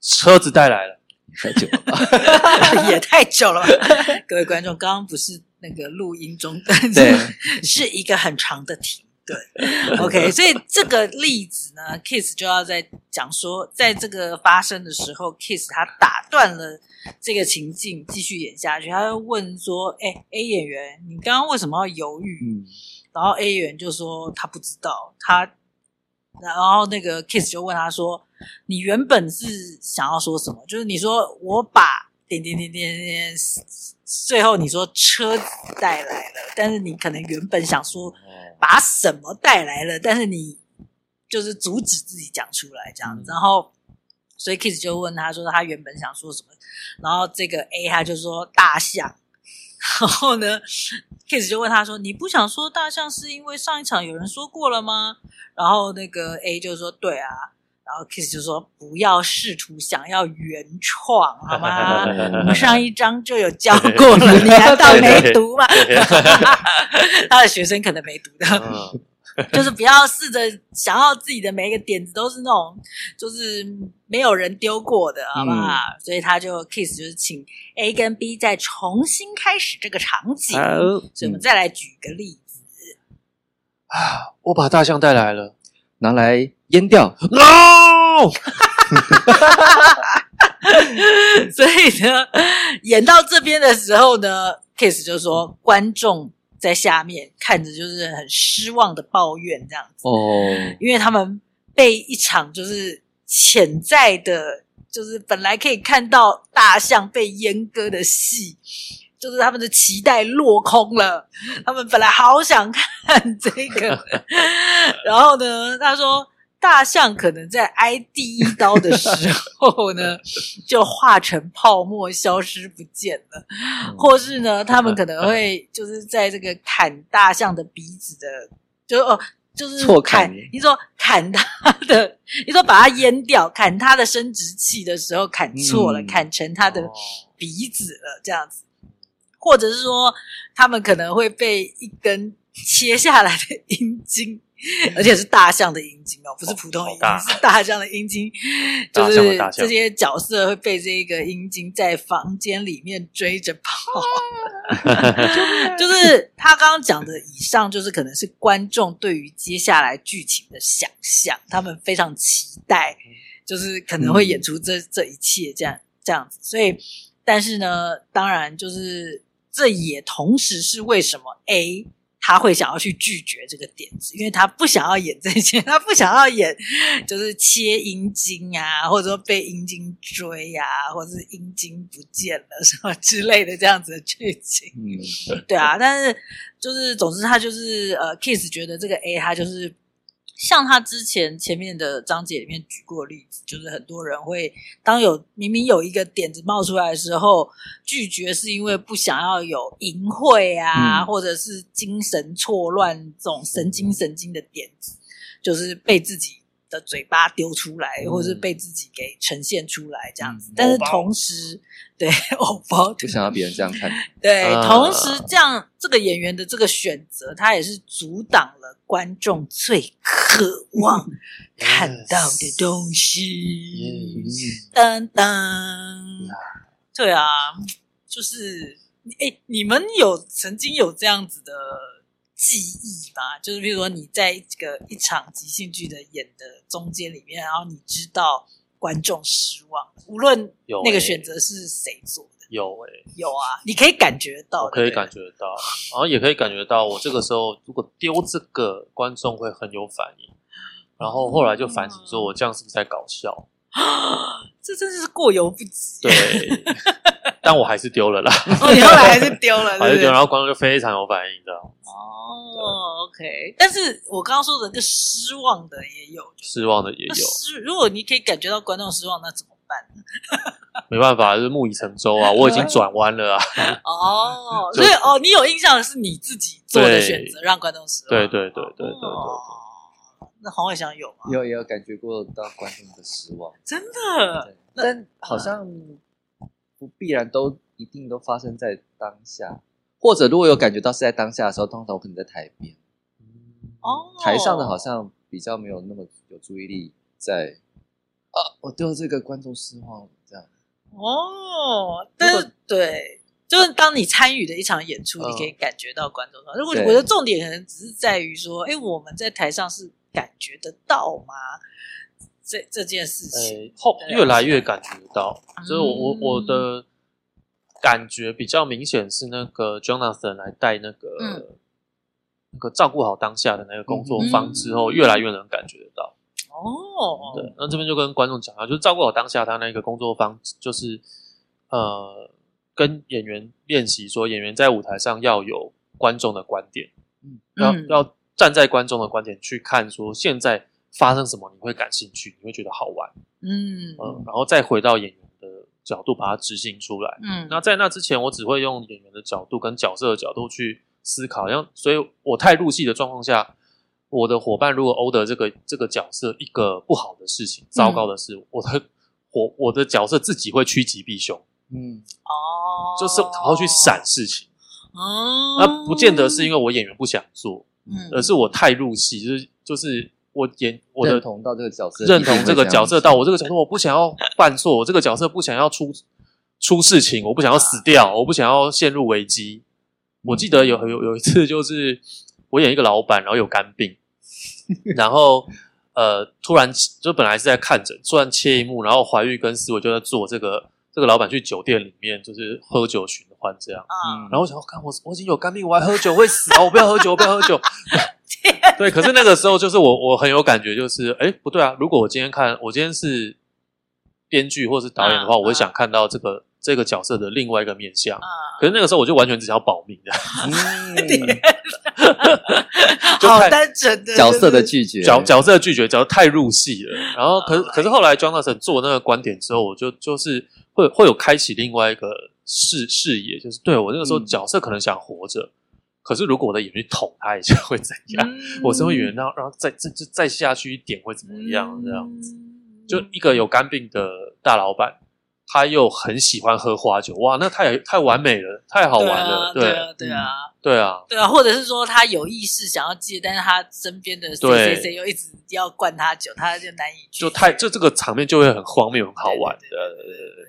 车子带来了。太久了吧？也太久了吧？各位观众，刚刚不是那个录音中，对，是一个很长的停。对，OK，所以这个例子呢，Kiss 就要在讲说，在这个发生的时候，Kiss 他打断了这个情境，继续演下去。他就问说：“哎，A 演员，你刚刚为什么要犹豫？”嗯，然后 A 演员就说他不知道。他，然后那个 Kiss 就问他说：“你原本是想要说什么？就是你说我把点点点点点，最后你说车子带来了，但是你可能原本想说。”把什么带来了？但是你就是阻止自己讲出来这样子，然后所以 Kiss 就问他说他原本想说什么，然后这个 A 他就说大象，然后呢 Kiss 就问他说你不想说大象是因为上一场有人说过了吗？然后那个 A 就说对啊。然后 Kiss 就说：“不要试图想要原创，好吗？我们上一章就有教 过了，你难道没读吗？他的学生可能没读的，就是不要试着想要自己的每一个点子都是那种，就是没有人丢过的，好不好？嗯、所以他就 Kiss 就是请 A 跟 B 再重新开始这个场景。好所以我们再来举个例子啊，我把大象带来了。”拿来阉掉，no！所以呢，演到这边的时候呢，Kiss 就说观众在下面看着就是很失望的抱怨这样子哦，因为他们被一场就是潜在的，就是本来可以看到大象被阉割的戏。就是他们的期待落空了，他们本来好想看这个，然后呢，他说大象可能在挨第一刀的时候呢，就化成泡沫消失不见了，或是呢，他们可能会 就是在这个砍大象的鼻子的，就哦，就是砍，你说砍他的，你说把它阉掉，砍他的生殖器的时候砍错了，嗯、砍成他的鼻子了，这样子。或者是说，他们可能会被一根切下来的阴茎，而且是大象的阴茎哦，不是普通阴茎，是大象的阴茎。就是这些角色会被这个阴茎在房间里面追着跑。就是他刚刚讲的以上，就是可能是观众对于接下来剧情的想象，他们非常期待，就是可能会演出这这一切这样这样子。所以，但是呢，当然就是。这也同时是为什么 A 他会想要去拒绝这个点子，因为他不想要演这些，他不想要演就是切阴茎啊，或者说被阴茎追啊，或者是阴茎不见了什么之类的这样子的剧情。嗯，对啊，但是就是总之他就是呃，Kiss 觉得这个 A 他就是。像他之前前面的章节里面举过例子，就是很多人会当有明明有一个点子冒出来的时候，拒绝是因为不想要有淫秽啊，嗯、或者是精神错乱这种神经神经的点子，就是被自己的嘴巴丢出来，或者是被自己给呈现出来这样子。嗯、但是同时，对，偶包不想要别人这样看。对，同时这样这个演员的这个选择，他也是阻挡了观众最渴望看到的东西。噔噔，对啊，就是哎，你们有曾经有这样子的记忆吧？就是比如说你在这个一场即兴剧的演的中间里面，然后你知道。观众失望，无论那个选择是谁做的，有诶、欸，有啊，你可以感觉到，可以感觉到，然后也可以感觉到，我这个时候如果丢这个，观众会很有反应，然后后来就反省说，我这样是不是在搞笑？啊，这真是过犹不及。对，但我还是丢了啦。哦，你后来还是丢了，还是丢，然后观众就非常有反应的。哦，OK，但是我刚刚说的那个失望的也有，失望的也有。失，如果你可以感觉到观众失望，那怎么办呢？没办法，就是木已成舟啊，我已经转弯了啊。哦，所以哦，你有印象的是你自己做的选择让观众失望。对对对对对对。那黄伟翔有吗？有，也有感觉过到观众的失望，真的。但好像不必然都一定都发生在当下。或者如果有感觉到是在当下的时候，通常我可能在台边，哦，台上的好像比较没有那么有注意力在，啊，我对这个观众失望这样。哦，但是对，就是当你参与的一场演出，你可以感觉到观众。如果我的重点可能只是在于说，哎，我们在台上是感觉得到吗？这这件事情，后越来越感觉到，所以我我我的。感觉比较明显是那个 Jonathan 来带那个、嗯、那个照顾好当下的那个工作方之后，越来越能感觉得到。哦，对，那这边就跟观众讲啊，就是照顾好当下他那个工作方，就是呃，跟演员练习说，演员在舞台上要有观众的观点，嗯，要要站在观众的观点去看，说现在发生什么你会感兴趣，你会觉得好玩，嗯嗯、呃，然后再回到演员的角度把它执行出来。嗯，那在那之前，我只会用演员的角度跟角色的角度去思考。像，所以我太入戏的状况下，我的伙伴如果 order 这个这个角色一个不好的事情、糟糕的事，嗯、我的我 我的角色自己会趋吉避凶。嗯，哦，就是好好去闪事情。哦，那不见得是因为我演员不想做，嗯，而是我太入戏，就是就是。我演我的认同到这个角色，认同这个角色到我这个角色，我不想要犯错，我这个角色不想要出出事情，我不想要死掉，我不想要陷入危机。我记得有有有一次，就是我演一个老板，然后有肝病，然后呃，突然就本来是在看诊，突然切一幕，然后怀玉跟思维就在做这个这个老板去酒店里面就是喝酒寻欢这样，嗯，然后我想，我看我我已经有肝病，我还喝酒会死啊！我不要喝酒，我不要喝酒。对，可是那个时候就是我，我很有感觉，就是哎，不对啊！如果我今天看，我今天是编剧或是导演的话，我会想看到这个这个角色的另外一个面向。可是那个时候我就完全只想要保命的，好单纯的角色的拒绝，角角色的拒绝，角色太入戏了。然后，可是可是后来 Jonathan 做那个观点之后，我就就是会会有开启另外一个视视野，就是对我那个时候角色可能想活着。可是，如果我的眼睛捅他一下 会怎样？嗯、我身为演员，然后然后再再再再下去一点会怎么样？这样子，就一个有肝病的大老板，他又很喜欢喝花酒，哇，那太太完美了，太好玩了，对啊，对啊，对啊，对啊，或者是说他有意识想要戒，但是他身边的谁谁谁又一直要灌他酒，他就难以就太就这个场面就会很荒谬，很好玩的。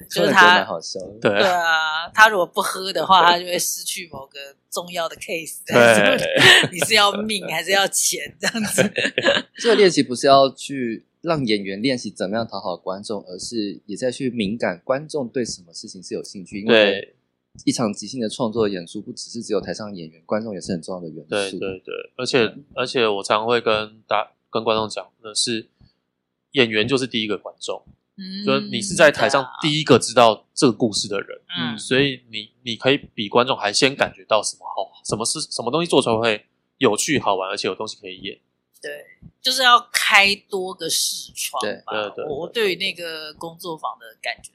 就是他蛮好笑的，对对啊，他如果不喝的话，他就会失去某个重要的 case。对，你是要命还是要钱？这样子，这个练习不是要去让演员练习怎么样讨好观众，而是也在去敏感观众对什么事情是有兴趣。因为一场即兴的创作演出，不只是只有台上演员，观众也是很重要的元素。对对对，而且、嗯、而且我常会跟大跟观众讲的是，演员就是第一个观众，嗯，就你是在台上第一个知道这个故事的人，嗯，所以你你可以比观众还先感觉到什么好，什么是什么东西做出来会有趣好玩，而且有东西可以演。对，就是要开多个视窗对。对对对，我对于那个工作坊的感觉。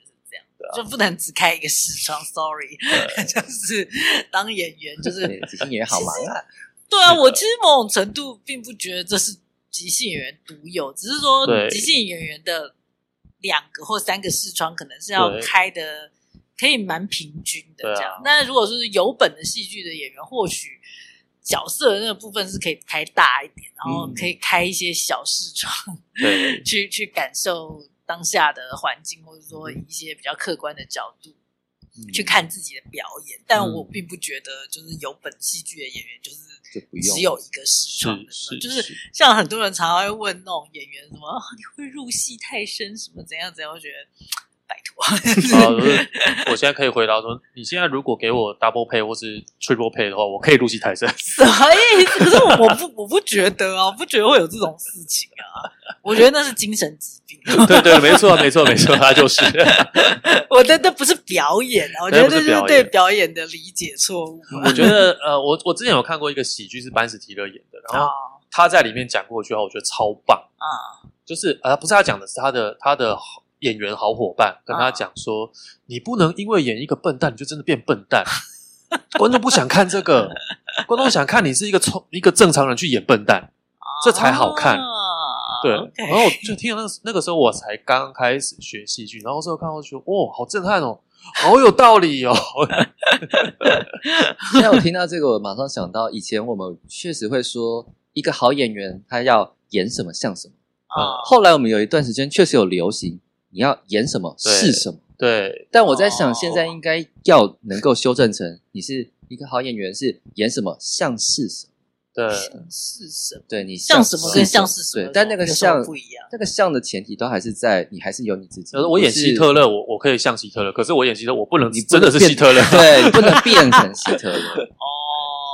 就不能只开一个视窗，sorry，就是当演员就是即兴演员好忙啊。对啊，我其实某种程度并不觉得这是即兴演员独有，只是说即兴演员的两个或三个视窗可能是要开的，可以蛮平均的这样。但是如果是有本的戏剧的演员，或许角色的那个部分是可以开大一点，然后可以开一些小视窗，对，去去感受。当下的环境，或者说一些比较客观的角度、嗯、去看自己的表演，嗯、但我并不觉得就是有本戏剧的演员就是只有一个视窗，就是像很多人常常会问那种演员什么、啊、你会入戏太深什么怎样怎样，我觉得。拜托，好，我现在可以回答说，你现在如果给我 double pay 或是 triple pay 的话，我可以入戏太深。什么意思？可是我不，我不觉得啊，我不觉得会有这种事情啊。我觉得那是精神疾病。对对，没错，没错，没错，他就是。我觉得那不是表演啊，我觉得这是对表演的理解错误。我觉得呃，我我之前有看过一个喜剧是班斯提勒演的，然后他在里面讲过一句话，我觉得超棒啊，就是呃，不是他讲的，是他的他的。演员好伙伴跟他讲说：“啊、你不能因为演一个笨蛋，你就真的变笨蛋。观众不想看这个，观众想看你是一个聪一个正常人去演笨蛋，啊、这才好看。对.然后我就听了那个那个时候，我才刚开始学戏剧，然后之后看到说，哦，好震撼哦，好有道理哦。现在我听到这个，我马上想到以前我们确实会说，一个好演员他要演什么像什么啊。后来我们有一段时间确实有流行。”你要演什么是什么？对，但我在想，现在应该要能够修正成，你是一个好演员，是演什么像是什么？对，像是什么？对，你像什么跟像是什么？对，但那个像不一样。那个像的前提都还是在你还是有你自己。我演希特勒，我我可以像希特勒，可是我演希特勒，我不能，你真的是希特勒，对，你不能变成希特勒。哦，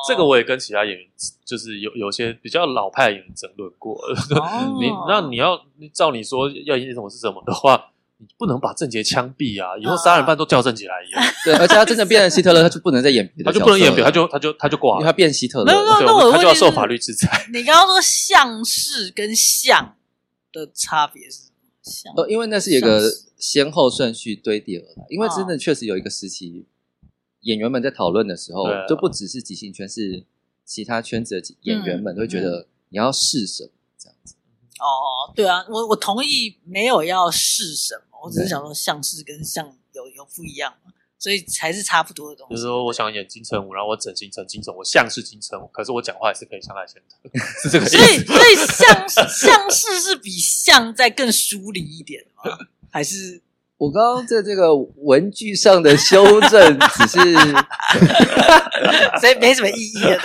这个我也跟其他演员，就是有有些比较老派的演员争论过。你那你要照你说要演什么是什么的话。你不能把郑杰枪毙啊！以后杀人犯都叫郑杰来演。对，而且他真的变成希特勒，他就不能再演别的，他就不能演别，他就他就他就挂了，因为他变希特勒，没有，那我他就要受法律制裁。你刚刚说像是跟像的差别是什么？呃，因为那是一个先后顺序堆叠而来。因为真的确实有一个时期，演员们在讨论的时候，就不只是即兴圈，是其他圈子的演员们都会觉得你要试什么这样子。哦，对啊，我我同意，没有要试什么。我只是想说，像是跟像有有不一样嘛，所以才是差不多的东西。就是说，我想演金城武，然后我整形成金城武，我像是金城武，可是我讲话也是可以像赖声的，是这个意思。所以，所以像像是是比像在更疏离一点吗？还是我刚刚在这个文具上的修正，只是 所以没什么意义的。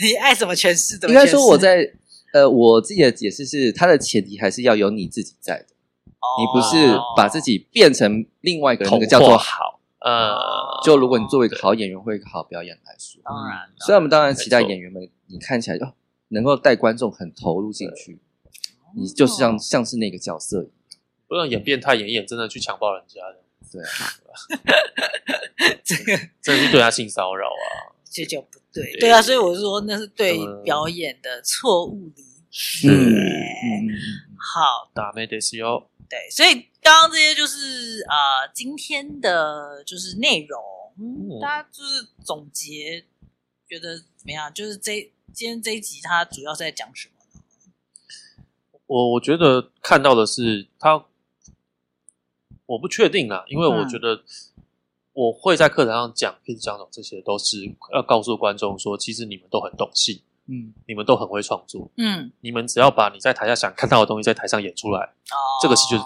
你爱怎么诠释怎么诠释。应该说我在呃，我自己的解释是，它的前提还是要有你自己在的。你不是把自己变成另外一个人，那个叫做好。呃，就如果你作为一个好演员或一个好表演来说，当然，所以我们当然期待演员们，你看起来就能够带观众很投入进去，你就是像像是那个角色一样，不能演变态演一演，真的去强暴人家的，对，这个真的是对他性骚扰啊，这就不对，对啊，所以我是说那是对表演的错误理解。嗯，好，ダメですよ。对，所以刚刚这些就是啊、呃，今天的就是内容，嗯，大家就是总结，觉得怎么样？就是这今天这一集，它主要是在讲什么呢？我我觉得看到的是他， 我不确定啊，因为我觉得我会在课堂上讲，一直讲讲这些，都是要告诉观众说，其实你们都很懂戏。嗯，你们都很会创作。嗯，你们只要把你在台下想看到的东西在台上演出来，哦，这个戏就是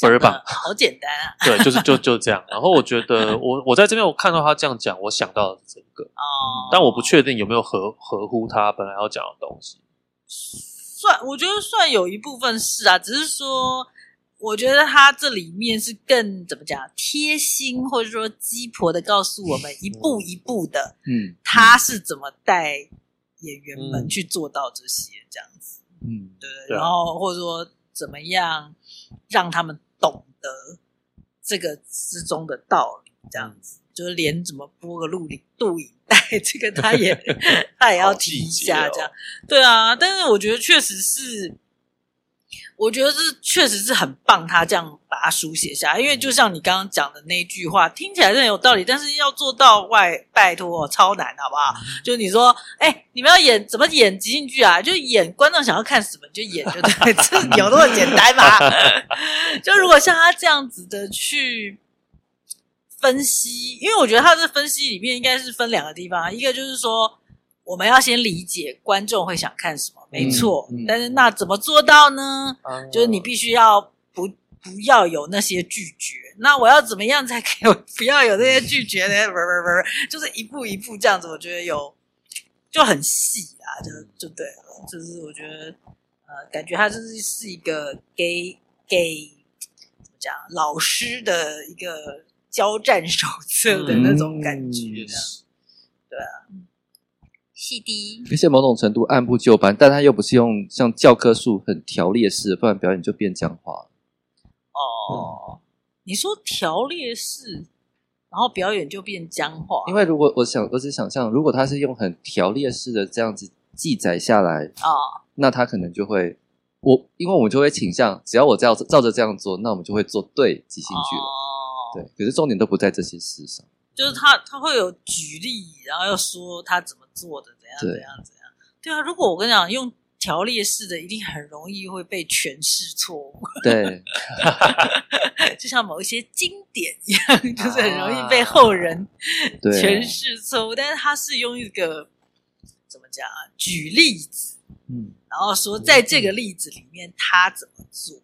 倍儿棒，好简单啊。对，就是就 就这样。然后我觉得我我在这边我看到他这样讲，我想到的是这个哦，但我不确定有没有合合乎他本来要讲的东西。算，我觉得算有一部分是啊，只是说我觉得他这里面是更怎么讲贴心，或者说鸡婆的告诉我们一步一步的，嗯，他是怎么带演员们去做到这些这样子，嗯，对，然后或者说怎么样让他们懂得这个之中的道理，这样子，就是连怎么播个录影录影带，这个他也 他也要提一下，这样，对啊，但是我觉得确实是。我觉得这确实是很棒，他这样把它书写下来，因为就像你刚刚讲的那句话，听起来是很有道理，但是要做到外，拜托超难，好不好？就你说，哎，你们要演怎么演即兴剧啊？就演观众想要看什么就演，就对，这有那么简单吗？就如果像他这样子的去分析，因为我觉得他的分析里面应该是分两个地方，一个就是说。我们要先理解观众会想看什么，没错。嗯嗯、但是那怎么做到呢？嗯、就是你必须要不不要有那些拒绝。那我要怎么样才可以不要有那些拒绝呢？不不不，就是一步一步这样子。我觉得有就很细啊，就就对了。就是我觉得呃，感觉他就是是一个给给怎么讲老师的一个交战手册的那种感觉，嗯、对啊。CD，而且某种程度按部就班，但他又不是用像教科书很条列式，不然表演就变僵化了。哦，嗯、你说条列式，然后表演就变僵化？因为如果我想，我只想象，如果他是用很条列式的这样子记载下来哦，那他可能就会我，因为我们就会倾向，只要我照照着这样做，那我们就会做对即兴剧了。哦，对，可是重点都不在这些事上。就是他他会有举例，然后又说他怎么做的，怎样怎样怎样。对啊，如果我跟你讲用条列式的，一定很容易会被诠释错误。对，就像某一些经典一样，就是很容易被后人诠释错误。但是他是用一个怎么讲啊？举例子，嗯，然后说在这个例子里面他怎么做，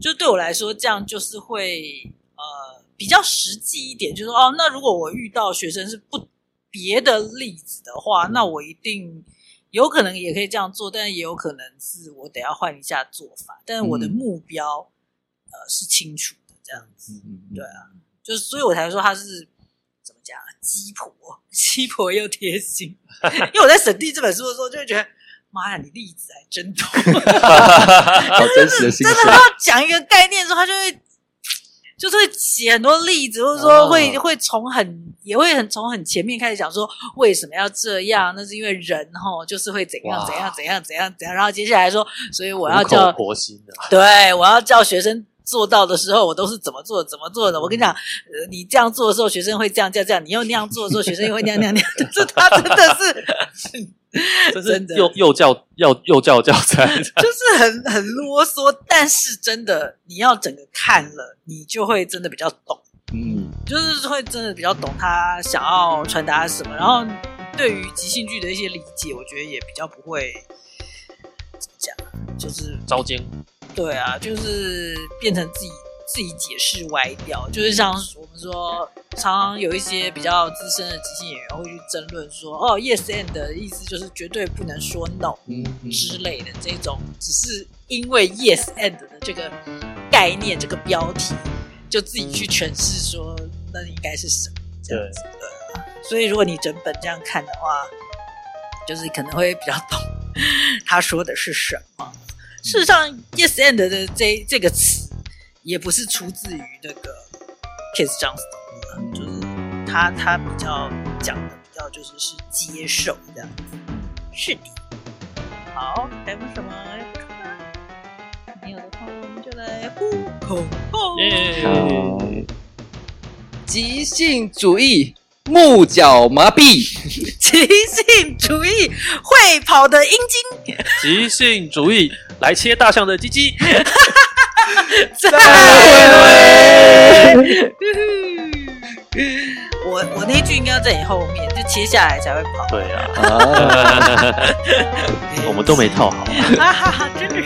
就对我来说这样就是会呃。比较实际一点，就是说哦，那如果我遇到学生是不别的例子的话，那我一定有可能也可以这样做，但也有可能是我得要换一下做法。但是我的目标、嗯、呃是清楚的，这样子，对啊，就是所以我才说他是怎么讲，鸡婆，鸡婆又贴心。因为我在审定这本书的时候，就会觉得妈呀，你例子还真多，好真实的 心。真的，他要讲一个概念的时候，他就会。就是会写很多例子，或者说会会从很也会很从很前面开始讲说为什么要这样，那是因为人哈就是会怎样怎样怎样怎样怎样，然后接下来说，所以我要叫婆心的，对，我要叫学生做到的时候，我都是怎么做怎么做的。我跟你讲，呃，你这样做的时候，学生会这样这样这样；你又那样做的时候，学生又会那样那样那样。这他真的是。这是幼幼教要幼教教材，就是很很啰嗦，但是真的你要整个看了，你就会真的比较懂，嗯，就是会真的比较懂他想要传达什么，然后对于即兴剧的一些理解，我觉得也比较不会讲，就是糟践，对啊，就是变成自己。自己解释歪掉，就是像我们说，常常有一些比较资深的即兴演员会去争论说，哦，yes and 的意思就是绝对不能说 no 之类的这种，只是因为 yes and 的这个概念、这个标题，就自己去诠释说那应该是什么这样子的。对所以如果你整本这样看的话，就是可能会比较懂他说的是什么。事实上，yes and 的这这个词。也不是出自于那个 Keith Johnstone，就是他他比较讲的比较就是是接受这样子，是的。好，还有什么要补充的？没有的话，我们就来呼口号。即兴主义，木脚麻痹。即兴主义，会跑的阴茎。即兴主义，来切大象的鸡鸡。再会。我我那句应该要在你后面，就切下来才会跑。对啊，我们都没套好。哈哈哈，真的是。